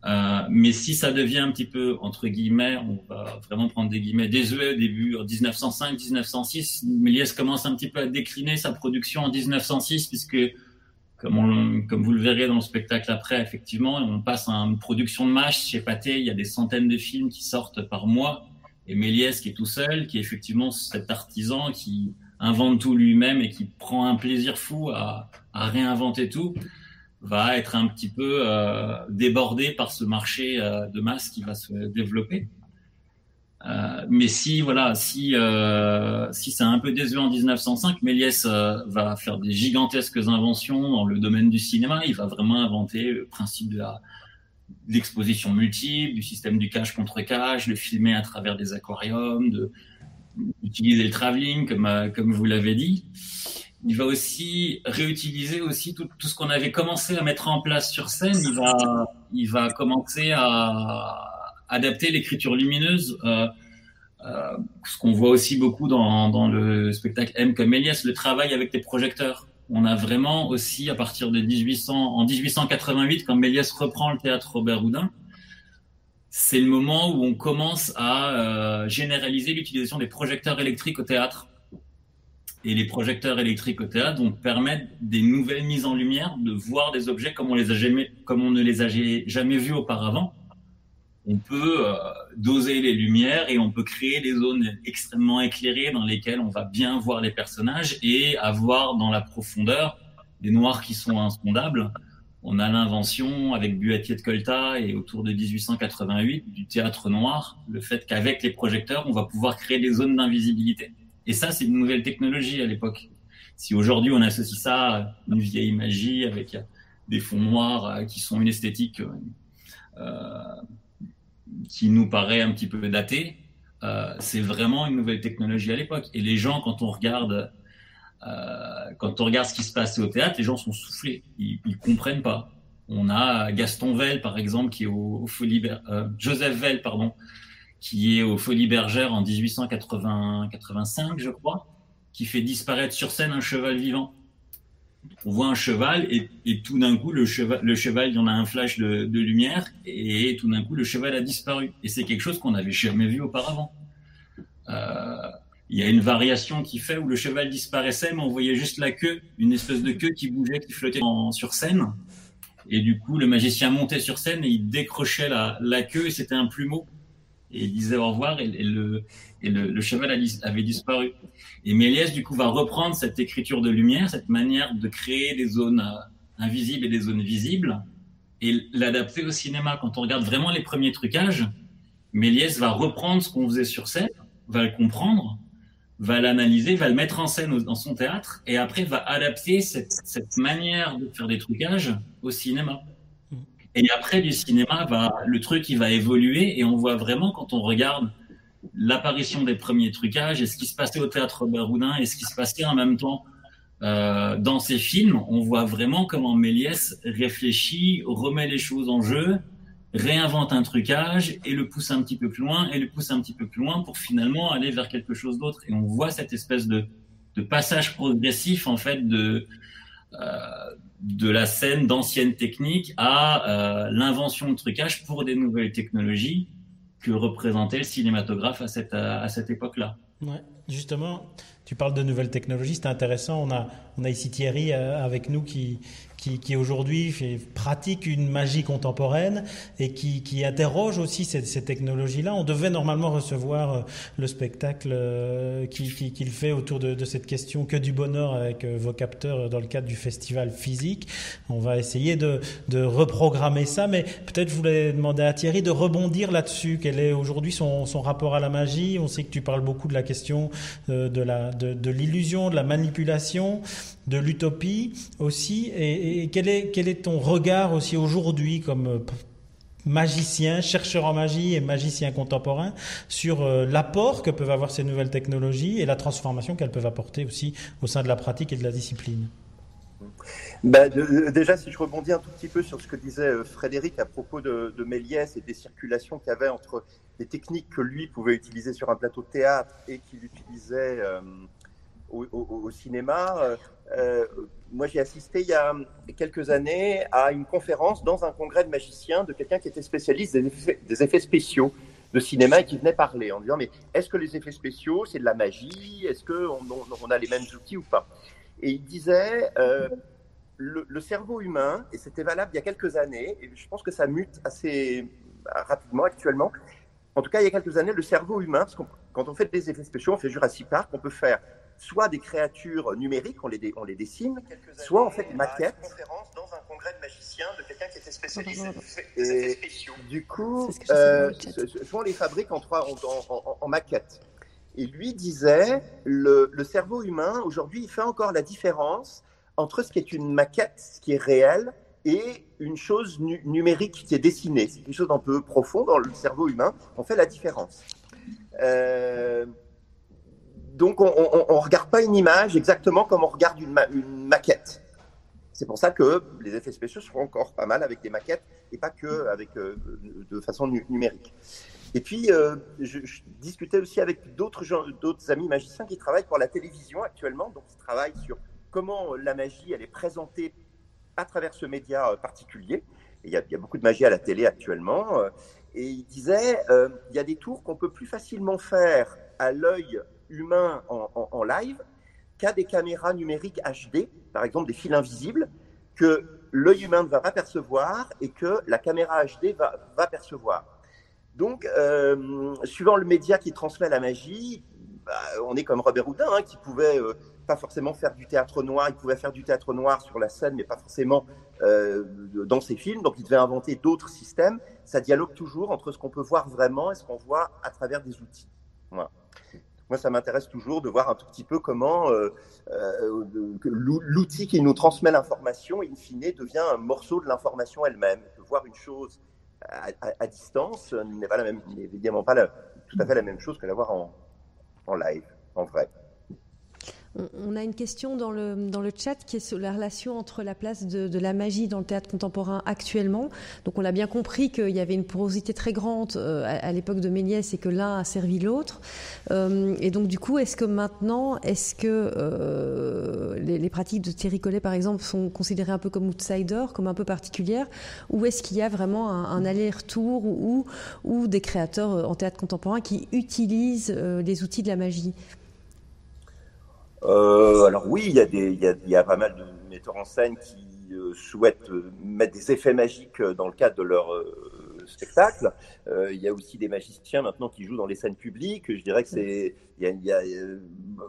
Euh, mais si ça devient un petit peu, entre guillemets, on va vraiment prendre des guillemets, désuet au début, en 1905, 1906, Méliès commence un petit peu à décliner sa production en 1906, puisque, comme, vous le verrez dans le spectacle après, effectivement, on passe à une production de match chez Pathé, il y a des centaines de films qui sortent par mois, et Méliès qui est tout seul, qui est effectivement cet artisan qui invente tout lui-même et qui prend un plaisir fou à, réinventer tout va être un petit peu euh, débordé par ce marché euh, de masse qui va se développer. Euh, mais si voilà, si si c'est un peu désuet en 1905, Méliès va faire des gigantesques inventions dans le domaine du cinéma. Il va vraiment inventer le principe de l'exposition multiple, du système du cache contre cache, le filmer à travers des aquariums, de utiliser le travelling comme comme vous l'avez dit il va aussi réutiliser aussi tout, tout ce qu'on avait commencé à mettre en place sur scène. Il va, il va commencer à adapter l'écriture lumineuse, euh, euh, ce qu'on voit aussi beaucoup dans, dans le spectacle M comme Elias, le travail avec les projecteurs. On a vraiment aussi, à partir de 1800, en 1888, quand Méliès reprend le théâtre Robert Houdin, c'est le moment où on commence à euh, généraliser l'utilisation des projecteurs électriques au théâtre et les projecteurs électriques au théâtre vont permettre des nouvelles mises en lumière, de voir des objets comme on, les a comme on ne les a jamais vus auparavant. On peut euh, doser les lumières et on peut créer des zones extrêmement éclairées dans lesquelles on va bien voir les personnages et avoir dans la profondeur des noirs qui sont insondables. On a l'invention avec Buatier de Colta et autour de 1888 du théâtre noir, le fait qu'avec les projecteurs, on va pouvoir créer des zones d'invisibilité. Et ça, c'est une nouvelle technologie à l'époque. Si aujourd'hui on associe ça à une vieille magie avec des fonds noirs euh, qui sont une esthétique euh, qui nous paraît un petit peu datée, euh, c'est vraiment une nouvelle technologie à l'époque. Et les gens, quand on regarde, euh, quand on regarde ce qui se passe au théâtre, les gens sont soufflés, ils, ils comprennent pas. On a Gaston Vell, par exemple, qui est au, au Folie, euh, Joseph Vell, pardon, qui est au Folies Bergères en 1885, je crois, qui fait disparaître sur scène un cheval vivant. On voit un cheval et, tout d'un coup, le cheval, le cheval, il y en a un flash de, de lumière et tout d'un coup, le cheval a disparu. Et c'est quelque chose qu'on n'avait jamais vu auparavant. Euh, il y a une variation qui fait où le cheval disparaissait, mais on voyait juste la queue, une espèce de queue qui bougeait, qui flottait sur scène. Et du coup, le magicien montait sur scène et il décrochait la, queue et c'était un plumeau et il disait au revoir et, le cheval avait disparu. Et Méliès, du coup, va reprendre cette écriture de lumière, cette manière de créer des zones euh, invisibles et des zones visibles, et l'adapter au cinéma. Quand on regarde vraiment les premiers trucages, Méliès va reprendre ce qu'on faisait sur scène, va le comprendre, va l'analyser, va le mettre en scène dans son théâtre, et après va adapter cette, cette manière de faire des trucages au cinéma. Et après du cinéma, va, le truc il va évoluer et on voit vraiment quand on regarde l'apparition des premiers trucages et ce qui se passait au théâtre Robert Houdin et ce qui se passait en même temps euh, dans ces films, on voit vraiment comment Méliès réfléchit, remet les choses en jeu, réinvente un trucage et le pousse un petit peu plus loin et le pousse un petit peu plus loin pour finalement aller vers quelque chose d'autre. Et on voit cette espèce de, de passage progressif en fait de euh, de la scène d'anciennes techniques à euh, l'invention de trucage pour des nouvelles technologies que représentait le cinématographe à cette, à cette époque-là. Ouais, justement, tu parles de nouvelles technologies, c'est intéressant. On a, on a ici Thierry euh, avec nous qui, qui, qui aujourd'hui pratique une magie contemporaine et qui, qui interroge aussi ces, ces technologies-là. On devait normalement recevoir euh, le spectacle euh, qu'il qui, qui fait autour de, de, cette question que du bonheur avec vos capteurs dans le cadre du festival physique. On va essayer de, de reprogrammer ça, mais peut-être je voulais demander à Thierry de rebondir là-dessus. Quel est aujourd'hui son, son rapport à la magie? On sait que tu parles beaucoup de la question de la de, l'illusion, de la manipulation, de l'utopie aussi. Et, quel est quel est ton regard aussi aujourd'hui comme magicien, chercheur en magie et magicien contemporain sur l'apport que peuvent avoir ces nouvelles technologies et la transformation qu'elles peuvent apporter aussi au sein de la pratique et de la discipline? Bah, déjà, si je rebondis un tout petit peu sur ce que disait euh, Frédéric à propos de, de Méliès et des circulations qu'il y avait entre les techniques que lui pouvait utiliser sur un plateau de théâtre et qu'il utilisait euh, au, cinéma, euh, moi j'ai assisté il y a quelques années à une conférence dans un congrès de magiciens de quelqu'un qui était spécialiste des effets, spéciaux de cinéma et qui venait parler en disant mais est-ce que les effets spéciaux c'est de la magie? Est-ce qu'on on a les mêmes outils ou pas? Et il disait le, cerveau humain, et c'était valable il y a quelques années, et je pense que ça mute assez rapidement actuellement. En tout cas, il y a quelques années, le cerveau humain, parce quand on fait des effets spéciaux, on fait Jurassic Park, on peut faire soit des créatures numériques, on les, on les dessine, soit on fait des maquettes. conférence dans un congrès de magiciens de quelqu'un qui était spécialiste des effets spéciaux. Du coup, euh, soit on les fabrique en, trois, en, en, maquette. Et lui disait, le, le cerveau humain, aujourd'hui, il fait encore la différence entre ce qui est une maquette, ce qui est réel, et une chose numérique qui est dessinée. C'est quelque chose d'un peu profond dans le cerveau humain. On fait la différence. Euh, donc, on ne regarde pas une image exactement comme on regarde une, maquette. C'est pour ça que les effets spéciaux sont encore pas mal avec des maquettes et pas que avec, euh, de façon numérique. Et puis, euh, je, discutais aussi avec d'autres amis magiciens qui travaillent pour la télévision actuellement, donc ils travaillent sur comment la magie, elle est présentée à travers ce média euh, particulier. il y, a, beaucoup de magie à la télé actuellement. Et il disait, il y a des tours qu'on peut plus facilement faire à l'œil humain en, live qu'à des caméras numériques HD, par exemple des fils invisibles, que l'œil humain ne va pas percevoir et que la caméra HD va, percevoir. Donc, suivant le média qui transmet la magie, bah, on est comme Robert Houdin, hein, qui pouvait pas forcément faire du théâtre noir. Il pouvait faire du théâtre noir sur la scène, mais pas forcément euh, dans ses films. Donc, il devait inventer d'autres systèmes. Ça dialogue toujours entre ce qu'on peut voir vraiment et ce qu'on voit à travers des outils. Moi, ça m'intéresse toujours de voir un tout petit peu comment euh, euh, l'outil qui nous transmet l'information, in fine, devient un morceau de l'information elle-même. Voir une chose à, distance n'est la même, évidemment pas tout à fait la même chose que la voir en, en live, en vrai. On a une question dans le, dans le chat qui est sur la relation entre la place de, la magie dans le théâtre contemporain actuellement. Donc on a bien compris qu'il y avait une porosité très grande euh, à, l'époque de Méliès et que l'un a servi l'autre. Euh, et donc du coup, est-ce que maintenant, est-ce que euh, les, pratiques de Thierry Collet, par exemple, sont considérées un peu comme outsiders, comme un peu particulières, ou est-ce qu'il y a vraiment un, aller-retour ou, ou, des créateurs en théâtre contemporain qui utilisent les outils de la magie? Euh, alors oui, il y, a des, il, y a, il y a pas mal de metteurs en scène qui euh, souhaitent euh, mettre des effets magiques dans le cadre de leur spectacle. il y a aussi des magiciens maintenant qui jouent dans les scènes publiques. Je dirais que c'est, il y a, il y a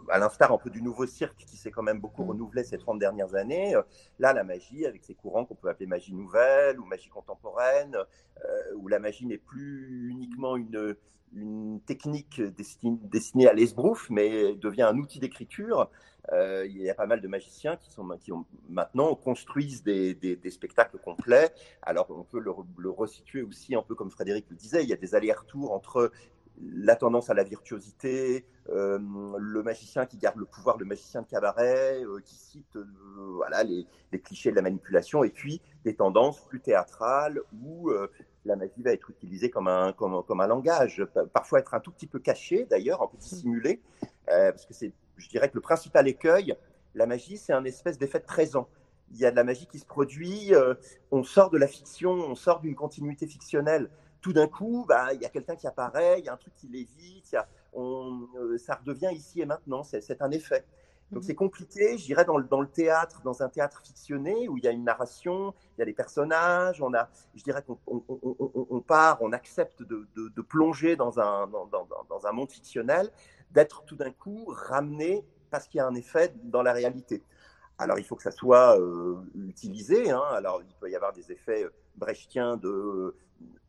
à l'instar un peu du nouveau cirque qui s'est quand même beaucoup mm. renouvelé ces 30 dernières années. Là, la magie, avec ces courants qu'on peut appeler magie nouvelle ou magie contemporaine, où la magie n'est plus uniquement une une technique destinée, à l'esbrouf, mais devient un outil d'écriture. Euh, il y a pas mal de magiciens qui, sont, qui ont, maintenant construisent des, spectacles complets. Alors on peut le, le, resituer aussi un peu comme Frédéric le disait, il y a des allers-retours entre la tendance à la virtuosité, euh, le magicien qui garde le pouvoir, le magicien de cabaret, euh, qui cite voilà, les, les, clichés de la manipulation, et puis des tendances plus théâtrales où la magie va être utilisée comme un, comme, comme, un langage, parfois être un tout petit peu caché d'ailleurs, un peu dissimulé, euh, parce que c'est, je dirais que le principal écueil, la magie, c'est un espèce d'effet de présent. Il y a de la magie qui se produit, euh, on sort de la fiction, on sort d'une continuité fictionnelle. Tout d'un coup, bah, il y a quelqu'un qui apparaît, il y a un truc qui l'évite, on, euh, ça redevient ici et maintenant, c'est un effet. Donc c'est compliqué, je dirais, dans le, dans le, théâtre, dans un théâtre fictionné où il y a une narration, il y a des personnages, on a, je dirais qu'on on, on, on part, on accepte de, de, de plonger dans un, dans, dans, dans, un monde fictionnel, d'être tout d'un coup ramené parce qu'il y a un effet dans la réalité. Alors il faut que ça soit euh, utilisé, hein. alors il peut y avoir des effets euh, brechtiens de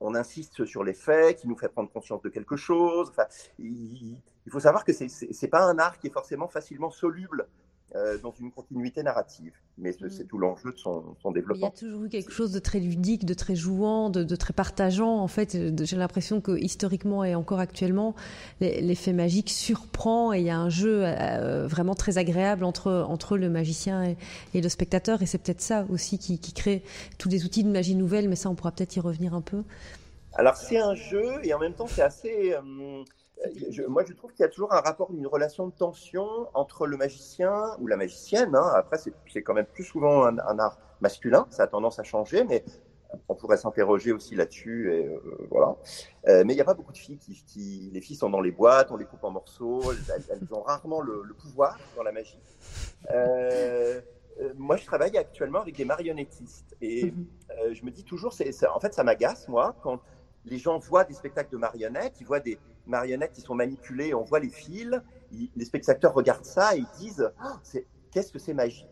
on insiste sur les faits, qui nous fait prendre conscience de quelque chose. Enfin, il, il faut savoir que c'est n'est pas un art qui est forcément facilement soluble euh, dans une continuité narrative. Mais c'est mm. tout l'enjeu de son, développement. Il y a toujours eu quelque chose de très ludique, de très jouant, de, très partageant. En fait, j'ai l'impression que historiquement et encore actuellement, l'effet magique surprend et il y a un jeu euh, vraiment très agréable entre, entre le magicien et, le spectateur. Et c'est peut-être ça aussi qui, crée tous les outils de magie nouvelle, mais ça, on pourra peut-être y revenir un peu. Alors, c'est un jeu et en même temps, c'est assez. Euh, euh, moi, je trouve qu'il y a toujours un rapport, une relation de tension entre le magicien ou la magicienne. Hein. Après, c'est quand même plus souvent un, art masculin. Ça a tendance à changer, mais on pourrait s'interroger aussi là-dessus. Et euh, voilà. Euh, mais il n'y a pas beaucoup de filles qui, Les filles sont dans les boîtes, on les coupe en morceaux. Elles, ont rarement le, pouvoir dans la magie. moi, je travaille actuellement avec des marionnettistes et mm-hmm. je me dis toujours, c'est, en fait, ça m'agace moi quand les gens voient des spectacles de marionnettes, ils voient des marionnettes qui sont manipulées, on voit les fils, les spectateurs regardent ça et ils disent oh, c'est, Qu'est-ce que c'est magique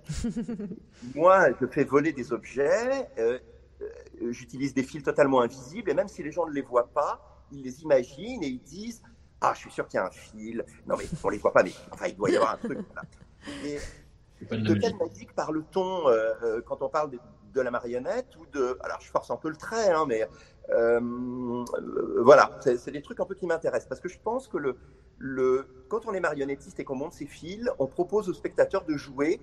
Moi, je fais voler des objets, euh, euh, j'utilise des fils totalement invisibles et même si les gens ne les voient pas, ils les imaginent et ils disent Ah, je suis sûr qu'il y a un fil. Non, mais on ne les voit pas, mais enfin, il doit y avoir un truc. Et, de quelle magique parle-t-on euh, quand on parle de, de, la marionnette ou de. Alors, je force un peu le trait, hein, mais voilà, c'est des trucs un peu qui m'intéressent parce que je pense que le, le, quand on est marionnettiste et qu'on monte ses fils, on propose aux spectateurs de jouer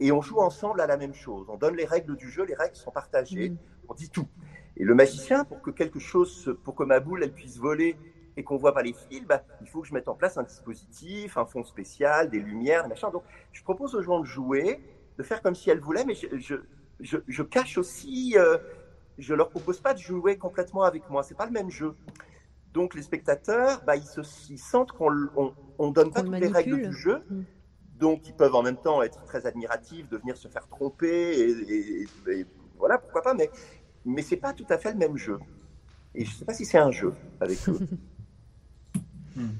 et on joue ensemble à la même chose. On donne les règles du jeu, les règles sont partagées, mm. on dit tout. Et le magicien, pour que quelque chose, pour que ma boule elle puisse voler et qu'on voit pas les fils, bah, il faut que je mette en place un dispositif, un fond spécial, des lumières, des machins. Donc, je propose aux gens de jouer, de faire comme si elles voulaient, mais je, je, je, cache aussi euh, je leur propose pas de jouer complètement avec moi. C'est pas le même jeu. Donc les spectateurs, bah, ils, se, sentent qu'on on, donne pas toutes les règles du jeu. Mm. Donc ils peuvent en même temps être très admiratifs, de venir se faire tromper et, voilà pourquoi pas. Mais mais c'est pas tout à fait le même jeu. Et je sais pas si c'est un jeu avec eux. Hmm.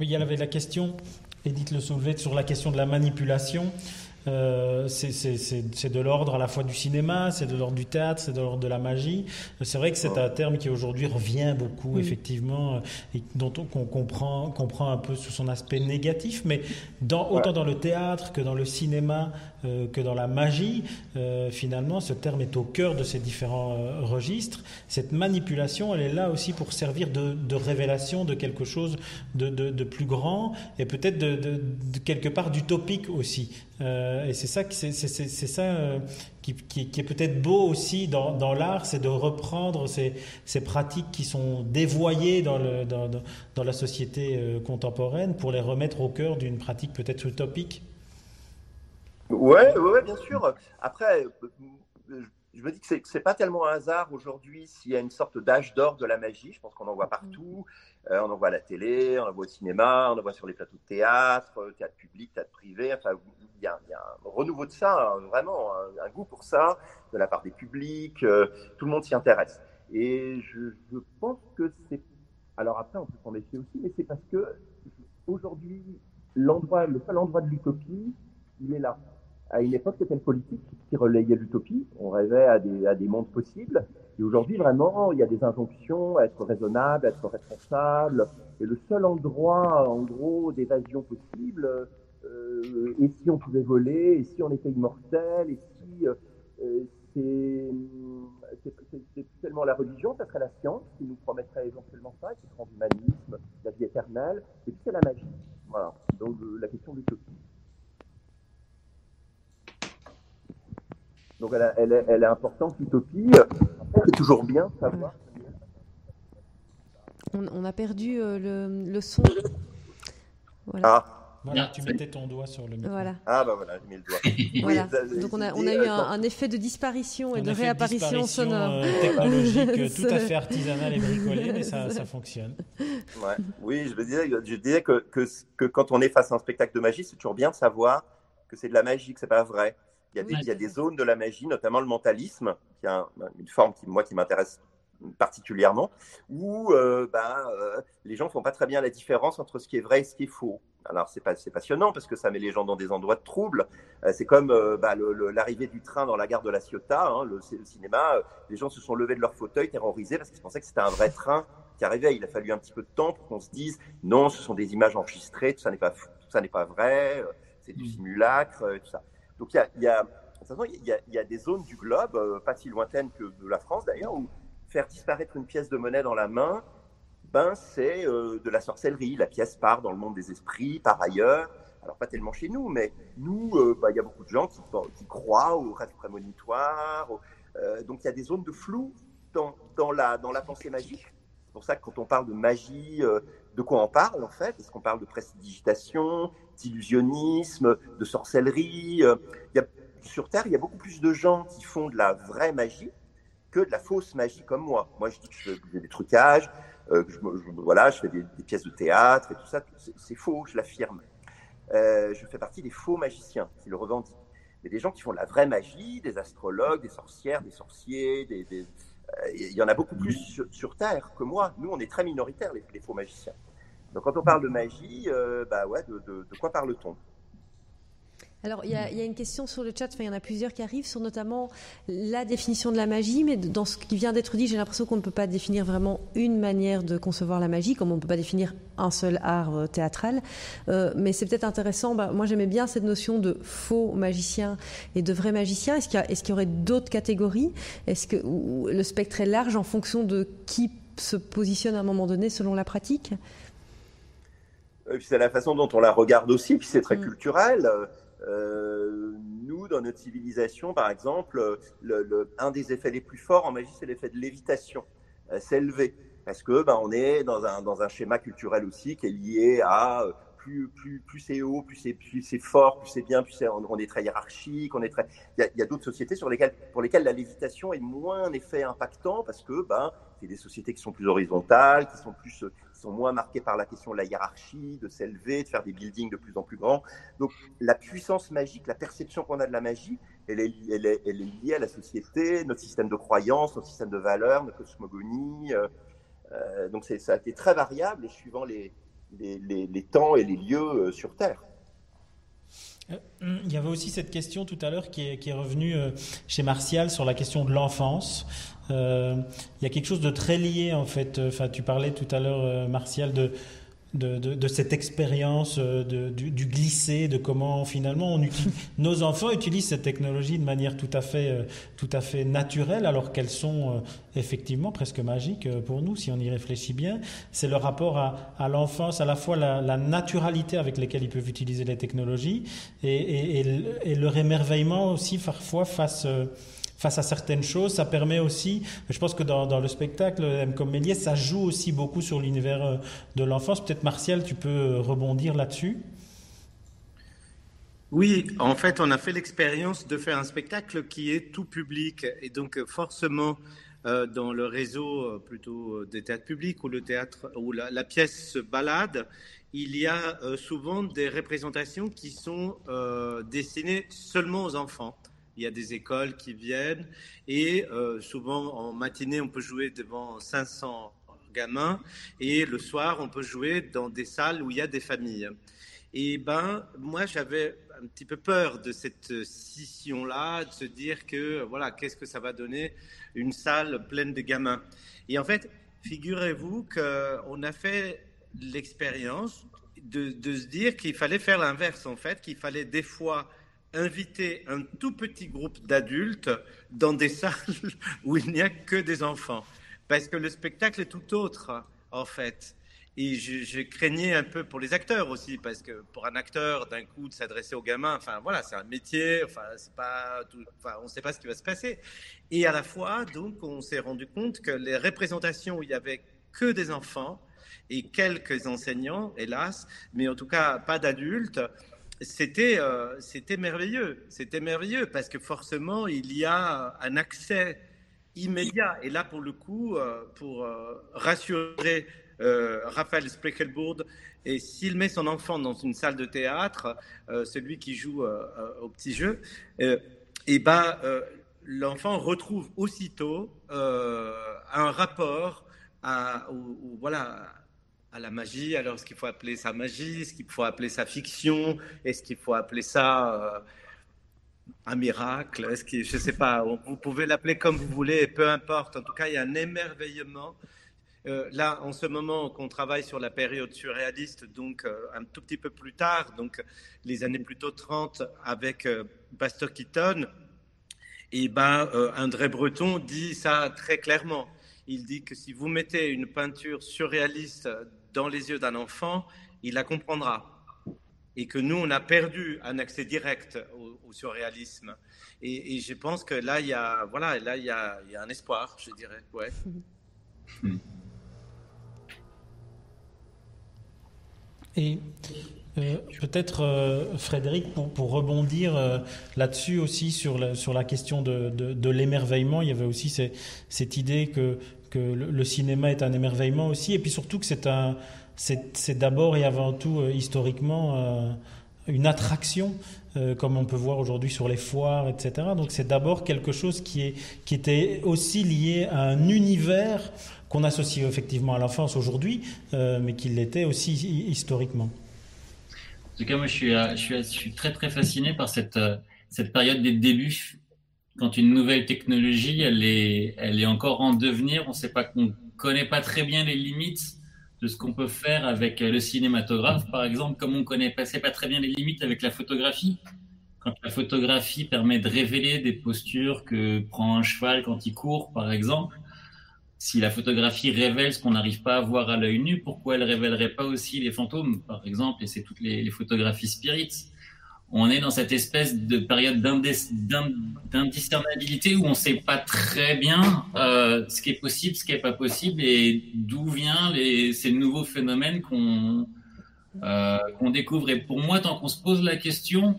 Oui, il y avait la question, Edith le soulevait, sur la question de la manipulation. Euh, c'est de l'ordre à la fois du cinéma, c'est de l'ordre du théâtre, c'est de l'ordre de la magie. C'est vrai que c'est un terme qui aujourd'hui revient beaucoup, effectivement, et dont on comprend, comprend un peu sous son aspect négatif, mais dans, autant dans le théâtre que dans le cinéma, euh, que dans la magie, euh, finalement, ce terme est au cœur de ces différents registres. Cette manipulation, elle est là aussi pour servir de, révélation de quelque chose de, plus grand et peut-être de, quelque part d'utopique aussi. Euh, et c'est ça, euh, qui, est peut-être beau aussi dans, l'art, c'est de reprendre ces, pratiques qui sont dévoyées dans, la société euh, contemporaine pour les remettre au cœur d'une pratique peut-être utopique. Ouais, ouais, bien sûr. Après, je me dis que c'est, c'est pas tellement un hasard aujourd'hui s'il y a une sorte d'âge d'or de la magie. Je pense qu'on en voit partout. on en voit à la télé, on en voit au cinéma, on en voit sur les plateaux de théâtre, théâtre public, théâtre privé. Enfin, il y, a, un renouveau de ça, vraiment un, goût pour ça de la part des publics. Euh, tout le monde s'y intéresse. Et je, pense que c'est. Alors après, on peut s'en méfier aussi, mais c'est parce que aujourd'hui, l'endroit, le seul endroit de l'utopie, il est là. À une époque, c'était le politique qui relayait l'utopie. On rêvait à des, mondes possibles. Et aujourd'hui, vraiment, il y a des injonctions à être raisonnable, à être responsable. Et le seul endroit, en gros, d'évasion possible, euh, et si on pouvait voler, et si on était immortel, et si euh, euh, c'est plus tellement la religion, ça serait la science qui nous promettrait éventuellement ça, qui serait l'humanisme, la vie éternelle, et puis c'est la magie. Voilà, donc la question de l'utopie. Donc elle, elle, est, elle est, importante, l'utopie. C'est toujours bien de savoir. On, on a perdu le, le, son. Voilà. Ah. Voilà, tu mettais ton doigt sur le micro. Voilà. Ah bah voilà, j'ai mis le doigt. voilà. Donc on a, on a eu un, effet de disparition et de réapparition sonore. Euh, technologique tout à fait artisanal et bricolé, mais ça, ça fonctionne. Ouais. Oui, je disais, je disais que, que, que, quand on est face à un spectacle de magie, c'est toujours bien de savoir que c'est de la magie, que c'est pas vrai. Il y, a des, il y a des zones de la magie, notamment le mentalisme, qui est une forme qui, moi, qui m'intéresse particulièrement, où euh, ben, euh, les gens font pas très bien la différence entre ce qui est vrai et ce qui est faux. Alors c'est pas, passionnant parce que ça met les gens dans des endroits de trouble. Euh, c'est comme bah, l'arrivée du train dans la gare de la Ciotat, hein, le, cinéma. les gens se sont levés de leur fauteuil, terrorisés parce qu'ils pensaient que c'était un vrai train qui arrivait. Il a fallu un petit peu de temps pour qu'on se dise non, ce sont des images enregistrées, tout ça n'est pas, tout ça n'est pas vrai, c'est du simulacre, tout ça. Donc il y a, il il y, a, des zones du globe, pas si lointaines que de la France d'ailleurs, où faire disparaître une pièce de monnaie dans la main, ben, c'est de la sorcellerie. La pièce part dans le monde des esprits, par ailleurs alors pas tellement chez nous, mais nous, euh, bah, il y a beaucoup de gens qui, croient aux rêves prémonitoires. Euh, donc il y a des zones de flou dans, la, pensée magique. C'est pour ça que quand on parle de magie, euh, de quoi on parle en fait Est-ce qu'on parle de prestidigitation, d'illusionnisme, de sorcellerie a, Sur Terre, il y a beaucoup plus de gens qui font de la vraie magie que de la fausse magie comme moi. Moi, je dis que je fais des trucages, je, voilà, je fais des, pièces de théâtre et tout ça. C'est faux, je l'affirme. Euh, je fais partie des faux magiciens qui le revendiquent. Mais des gens qui font de la vraie magie, des astrologues, des sorcières, des sorciers, des, euh, il y en a beaucoup plus sur, Terre que moi. Nous, on est très minoritaires, les, faux magiciens. Donc quand on parle de magie, euh, bah ouais, de, de quoi parle-t-on? Alors, il y, a, il y, a, une question sur le chat, enfin, il y en a plusieurs qui arrivent, sur notamment la définition de la magie, mais dans ce qui vient d'être dit, j'ai l'impression qu'on ne peut pas définir vraiment une manière de concevoir la magie, comme on ne peut pas définir un seul art euh, théâtral. Euh, mais c'est peut-être intéressant, bah, moi j'aimais bien cette notion de faux magicien et de vrai magicien. Est-ce qu'il y, est y, aurait d'autres catégories? Est-ce que le spectre est large en fonction de qui se positionne à un moment donné selon la pratique? C'est la façon dont on la regarde aussi, puis c'est très mm. culturel. Euh, nous, dans notre civilisation, par exemple, le, un des effets les plus forts en magie, c'est l'effet de lévitation, euh, s'élever. Parce que ben, on est dans un, dans un schéma culturel aussi qui est lié à euh, plus, plus, plus c'est haut, plus c'est, plus c'est fort, plus c'est bien, plus on, est très hiérarchique, on est très. Il y a, d'autres sociétés sur lesquelles, pour lesquelles la lévitation est moins un effet impactant parce que ben, c'est des sociétés qui sont plus horizontales, qui sont plus, sont moins marquées par la question de la hiérarchie, de s'élever, de faire des buildings de plus en plus grands. Donc, la puissance magique, la perception qu'on a de la magie, elle est, liée à la société, notre système de croyances, notre système de valeurs, notre cosmogonie. Euh, euh donc, ça a été très variable suivant les, les, temps et les lieux euh, sur Terre. Euh, il y avait aussi cette question tout à l'heure qui est, qui est revenue chez Martial sur la question de l'enfance. Il y a quelque chose de très lié en fait. Enfin, tu parlais tout à l'heure, Martial, de, cette expérience euh, du, glisser, de comment finalement nos enfants utilisent cette technologie de manière tout à fait, euh, tout à fait naturelle, alors qu'elles sont euh, effectivement presque magiques pour nous, si on y réfléchit bien. C'est le rapport à, l'enfance, à la fois la, naturalité avec laquelle ils peuvent utiliser les technologies et leur émerveillement aussi parfois face face à certaines choses. Ça permet aussi, je pense que dans, le spectacle, M comme Méliès, ça joue aussi beaucoup sur l'univers euh, de l'enfance. Peut-être Martial, tu peux euh, rebondir là-dessus oui, en fait, on a fait l'expérience de faire un spectacle qui est tout public. Et donc, forcément, euh, dans le réseau plutôt des théâtres publics où le théâtre où la, pièce se balade, il y a souvent des représentations qui sont destinées seulement aux enfants. Il y a des écoles qui viennent et euh, souvent en matinée, on peut jouer devant 500 gamins et le soir, on peut jouer dans des salles où il y a des familles. Et ben, moi, j'avais un petit peu peur de cette scission-là, de se dire que voilà, qu'est-ce que ça va donner une salle pleine de gamins. Et en fait, figurez-vous qu'on a fait l'expérience de se dire qu'il fallait faire l'inverse, en fait, qu'il fallait des fois inviter un tout petit groupe d'adultes dans des salles où il n'y a que des enfants. Parce que le spectacle est tout autre, en fait. Et je, craignais un peu pour les acteurs aussi, parce que pour un acteur, d'un coup, de s'adresser aux gamins, enfin voilà, c'est un métier, enfin, c'est pas enfin, on ne sait pas ce qui va se passer. Et à la fois, donc, on s'est rendu compte que les représentations où il y avait que des enfants et quelques enseignants, hélas, mais en tout cas pas d'adultes, c'était euh, c'était merveilleux. C'était merveilleux parce que forcément, il y a un accès immédiat. Et là, pour le coup, euh, pour euh, rassurer Raphaël Sprechelbourg, et s'il met son enfant dans une salle de théâtre, celui qui joue au petit jeu, et ben, l'enfant retrouve aussitôt un rapport à, voilà, à la magie. Alors, est-ce qu'il faut appeler ça magie Est-ce qu'il faut appeler ça fiction Est-ce qu'il faut appeler ça euh, un miracle Est-ce je ne sais pas. Vous pouvez l'appeler comme vous voulez, peu importe. En tout cas, il y a un émerveillement. Euh, là, en ce moment, qu'on travaille sur la période surréaliste, donc euh, un tout petit peu plus tard, donc les années plutôt 30 avec Buster Keaton, et ben, André Breton dit ça très clairement. Il dit que si vous mettez une peinture surréaliste dans les yeux d'un enfant, il la comprendra. Et que nous, on a perdu un accès direct au, surréalisme. Et, je pense que là, il y a, voilà, là, il y a, un espoir, je dirais. Ouais. Hmm. Et euh, peut-être, euh, Frédéric, pour, pour rebondir euh, là-dessus aussi sur la, sur la question de, de, l'émerveillement, il y avait aussi cette idée que, que le, cinéma est un émerveillement aussi, et puis surtout que c'est un, c'est d'abord et avant tout historiquement une attraction, comme on peut voir aujourd'hui sur les foires, etc. Donc c'est d'abord quelque chose qui, est, qui était aussi lié à un univers qu'on associe effectivement à l'enfance aujourd'hui, euh, mais qu'il l'était aussi historiquement. En tout cas, moi, je suis, euh, je suis, très très fasciné par cette, euh, cette période des débuts, quand une nouvelle technologie, elle est, elle est encore en devenir. On sait pas, qu'on connaît pas très bien les limites de ce qu'on peut faire avec le cinématographe, par exemple, comme on connaît pas, très bien les limites avec la photographie. Quand la photographie permet de révéler des postures que prend un cheval quand il court, par exemple, si la photographie révèle ce qu'on n'arrive pas à voir à l'œil nu, pourquoi elle révélerait pas aussi les fantômes, par exemple, et c'est toutes les, photographies spirites? On est dans cette espèce de période d'indiscernabilité où on ne sait pas très bien euh, ce qui est possible, ce qui n'est pas possible, et d'où viennent ces nouveaux phénomènes qu'on euh, qu'on découvre. Et pour moi, tant qu'on se pose la question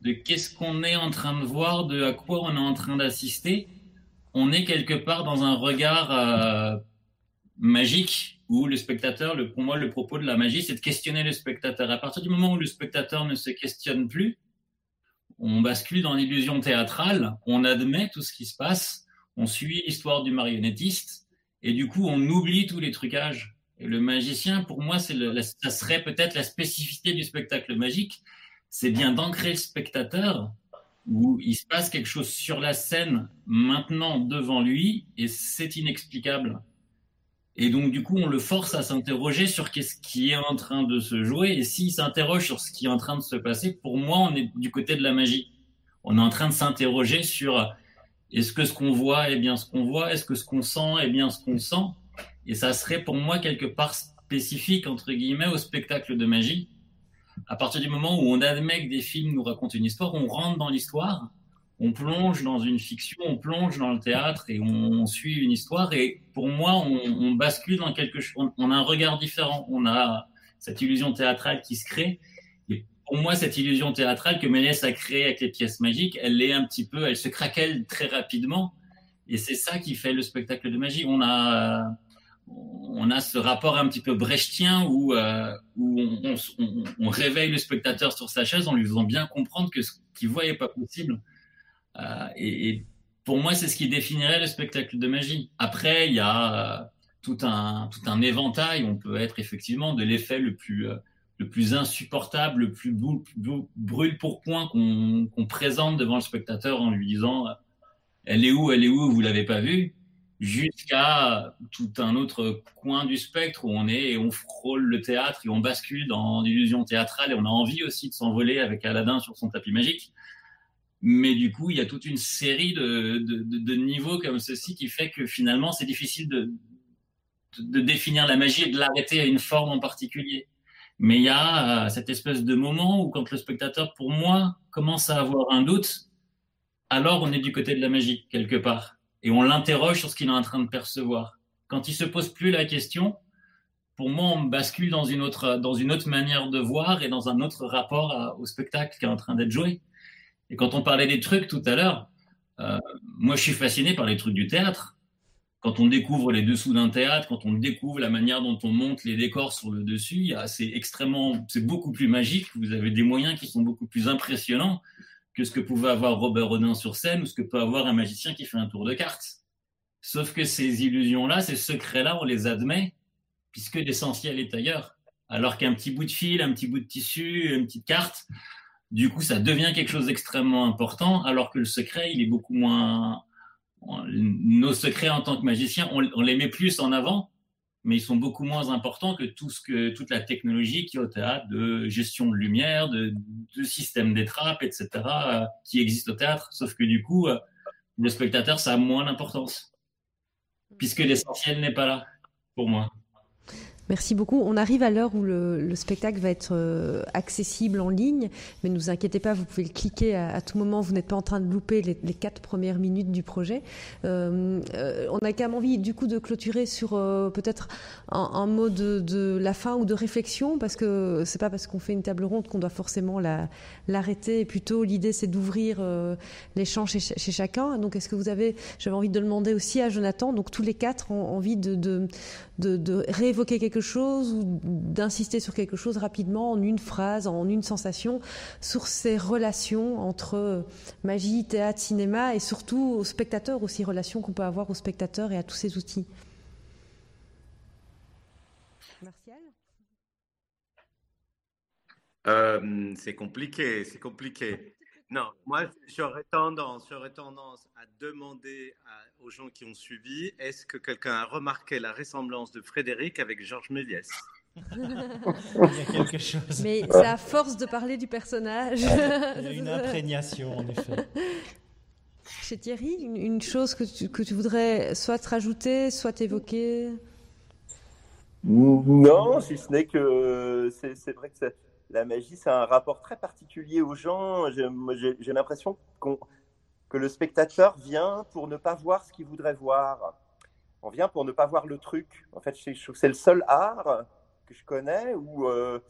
de qu'est-ce qu'on est en train de voir, de à quoi on est en train d'assister, on est quelque part dans un regard euh, magique où le spectateur, pour moi, le propos de la magie, c'est de questionner le spectateur. À partir du moment où le spectateur ne se questionne plus, on bascule dans l'illusion théâtrale, on admet tout ce qui se passe, on suit l'histoire du marionnettiste, et du coup, on oublie tous les trucages. Et le magicien, pour moi, c'est ça serait peut-être la spécificité du spectacle magique, c'est bien d'ancrer le spectateur où il se passe quelque chose sur la scène maintenant devant lui et c'est inexplicable. Et donc du coup, on le force à s'interroger sur qu'est-ce qui est en train de se jouer et s'il s'interroge sur ce qui est en train de se passer, pour moi, on est du côté de la magie. On est en train de s'interroger sur est-ce que ce qu'on voit est bien ce qu'on voit, est-ce que ce qu'on sent est bien ce qu'on sent? Et ça serait pour moi quelque part spécifique entre guillemets au spectacle de magie à partir du moment où on admet que des films nous racontent une histoire, on rentre dans l'histoire, on plonge dans une fiction, on plonge dans le théâtre et on, suit une histoire. Et pour moi, on, bascule dans quelque chose. On, a un regard différent. On a cette illusion théâtrale qui se crée. Et pour moi, cette illusion théâtrale que Méliès a créée avec les pièces magiques, elle est un petit peu, elle se craquelle très rapidement. Et c'est ça qui fait le spectacle de magie. On a on a ce rapport un petit peu brechtien où, euh, où on, réveille le spectateur sur sa chaise en lui faisant bien comprendre que ce qu'il voit n'est pas possible. Euh, et, pour moi, c'est ce qui définirait le spectacle de magie. Après, il y a euh, tout un, tout un éventail. On peut être effectivement de l'effet le plus, le plus insupportable, le plus brûle pour point qu'on présente devant le spectateur en lui disant Elle est où Elle est où Vous l'avez pas vue? Jusqu'à tout un autre coin du spectre où on est et on frôle le théâtre et on bascule dans l'illusion théâtrale et on a envie aussi de s'envoler avec Aladdin sur son tapis magique. Mais du coup, il y a toute une série de, de, niveaux comme ceci qui fait que finalement, c'est difficile de, de, définir la magie et de l'arrêter à une forme en particulier. Mais il y a euh, cette espèce de moment où quand le spectateur, pour moi, commence à avoir un doute, alors on est du côté de la magie, quelque part et on l'interroge sur ce qu'il est en train de percevoir. Quand il se pose plus la question, pour moi, on bascule dans une autre, dans une autre manière de voir et dans un autre rapport au spectacle qui est en train d'être joué. Et quand on parlait des trucs tout à l'heure, euh, moi, je suis fasciné par les trucs du théâtre. Quand on découvre les dessous d'un théâtre, quand on découvre la manière dont on monte les décors sur le dessus, c'est extrêmement, c'est beaucoup plus magique. Vous avez des moyens qui sont beaucoup plus impressionnants que ce que pouvait avoir Robert Rodin sur scène ou ce que peut avoir un magicien qui fait un tour de cartes. Sauf que ces illusions-là, ces secrets-là, on les admet puisque l'essentiel est ailleurs. Alors qu'un petit bout de fil, un petit bout de tissu, une petite carte, du coup, ça devient quelque chose d'extrêmement important, alors que le secret, il est beaucoup moins. Nos secrets en tant que magicien, on, les met plus en avant mais ils sont beaucoup moins importants que, tout ce que toute la technologie qui est au théâtre de gestion de lumière, de, de système des trappes, etc., euh, qui existe au théâtre. Sauf que du coup, euh, le spectateur, ça a moins d'importance, puisque l'essentiel n'est pas là, pour moi. Merci beaucoup. On arrive à l'heure où le, spectacle va être euh, accessible en ligne, mais ne vous inquiétez pas, vous pouvez le cliquer à, tout moment. Vous n'êtes pas en train de louper les, quatre premières minutes du projet. Euh, euh, on a quand même envie, du coup, de clôturer sur peut-être un, mot de, la fin ou de réflexion, parce que c'est pas parce qu'on fait une table ronde qu'on doit forcément l'arrêter. plutôt, l'idée, c'est d'ouvrir l'échange chez, chez, chacun. Donc, est-ce que vous avez, j'avais envie de demander aussi à Jonathan. Donc, tous les quatre ont envie de, de, de réévoquer quelque chose ou d'insister sur quelque chose rapidement en une phrase, en une sensation, sur ces relations entre magie, théâtre, cinéma et surtout aux spectateurs aussi, relations qu'on peut avoir aux spectateurs et à tous ces outils. Martial? Euh, C'est compliqué, c'est compliqué. Non, moi j'aurais tendance, j'aurais tendance à demander aux gens qui ont suivi, est-ce que quelqu'un a remarqué la ressemblance de Frédéric avec Georges Méliès? Il y a quelque chose. Mais c'est à force de parler du personnage. Il y a une imprégnation en effet. Chez Thierry, une, chose que tu, que tu voudrais soit te rajouter, soit évoquer? Non, si ce n'est que c'est vrai que c'est la magie, c'est un rapport très particulier aux gens. J'ai l'impression que le spectateur vient pour ne pas voir ce qu'il voudrait voir. On vient pour ne pas voir le truc. En fait, c'est le seul art que je connais où euh,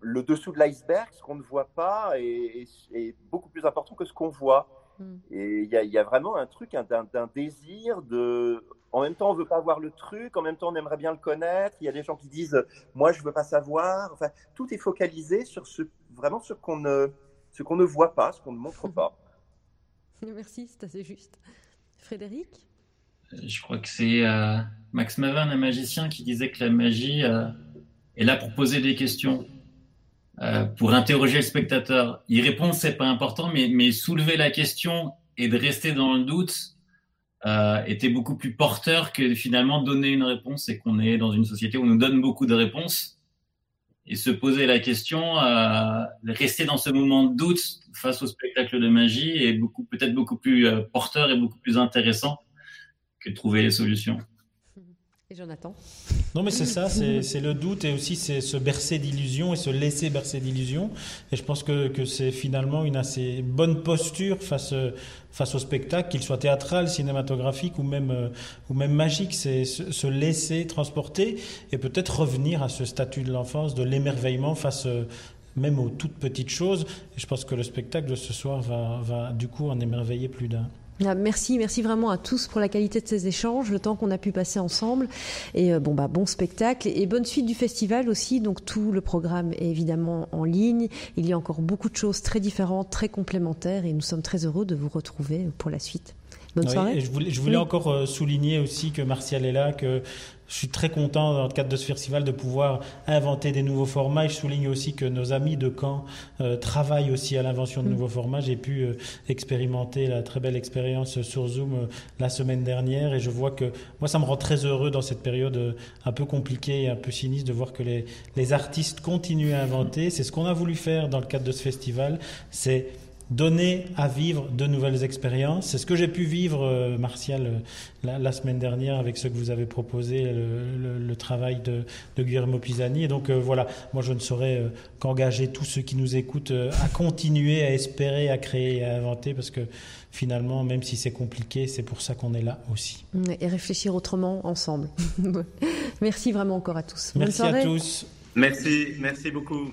le dessous de l'iceberg, ce qu'on ne voit pas, est, beaucoup plus important que ce qu'on voit. Hmm. Et il y, a vraiment un truc, d'un désir de en même temps, on veut pas voir le truc, en même temps, on aimerait bien le connaître. Il y a des gens qui disent, moi, je veux pas savoir. Enfin, tout est focalisé sur ce, vraiment ce qu'on ne, ce qu'on ne voit pas, ce qu'on ne montre pas. Merci, c'est assez juste. Frédéric? Euh, Je crois que c'est euh, Max Mavin, un magicien, qui disait que la magie euh, est là pour poser des questions, pour interroger le spectateur. Y répondre, c'est pas important, mais, mais soulever la question et de rester dans le doute, euh, était beaucoup plus porteur que finalement donner une réponse et qu'on est dans une société où on nous donne beaucoup de réponses et se poser la question, euh, rester dans ce moment de doute face au spectacle de magie est beaucoup peut-être beaucoup plus euh, porteur et beaucoup plus intéressant que trouver les solutions. Et Jonathan Non, mais c'est ça, c'est le doute et aussi c'est se bercer d'illusions et se laisser bercer d'illusions. Et je pense que, c'est finalement une assez bonne posture face, face au spectacle, qu'il soit théâtral, cinématographique ou même, euh, ou même magique. C'est se, laisser transporter et peut-être revenir à ce statut de l'enfance, de l'émerveillement face euh, même aux toutes petites choses. Et je pense que le spectacle de ce soir va, va du coup en émerveiller plus d'un. Ah, merci, merci vraiment à tous pour la qualité de ces échanges, le temps qu'on a pu passer ensemble. Et euh, bon, bah, bon spectacle et bonne suite du festival aussi. Donc tout le programme est évidemment en ligne. Il y a encore beaucoup de choses très différentes, très complémentaires et nous sommes très heureux de vous retrouver pour la suite. Bonne soirée. je voulais, je voulais encore euh, souligner aussi que Martial est là, que je suis très content dans le cadre de ce festival de pouvoir inventer des nouveaux formats. Et je souligne aussi que nos amis de Caen euh, travaillent aussi à l'invention de mm. nouveaux formats. J'ai pu euh, expérimenter la très belle expérience sur Zoom euh, la semaine dernière et je vois que moi ça me rend très heureux dans cette période un peu compliquée et un peu sinistre de voir que les, les artistes continuent à inventer. C'est ce qu'on a voulu faire dans le cadre de ce festival. C'est donner à vivre de nouvelles expériences. C'est ce que j'ai pu vivre, euh, Martial, euh, la, semaine dernière avec ce que vous avez proposé, le, travail de, Guillermo Pisani. Et donc euh, voilà, moi je ne saurais qu'engager tous ceux qui nous écoutent à continuer, à espérer, à créer, à inventer, parce que finalement, même si c'est compliqué, c'est pour ça qu'on est là aussi. Et réfléchir autrement ensemble. merci vraiment encore à tous. Merci à tous. Merci, merci beaucoup.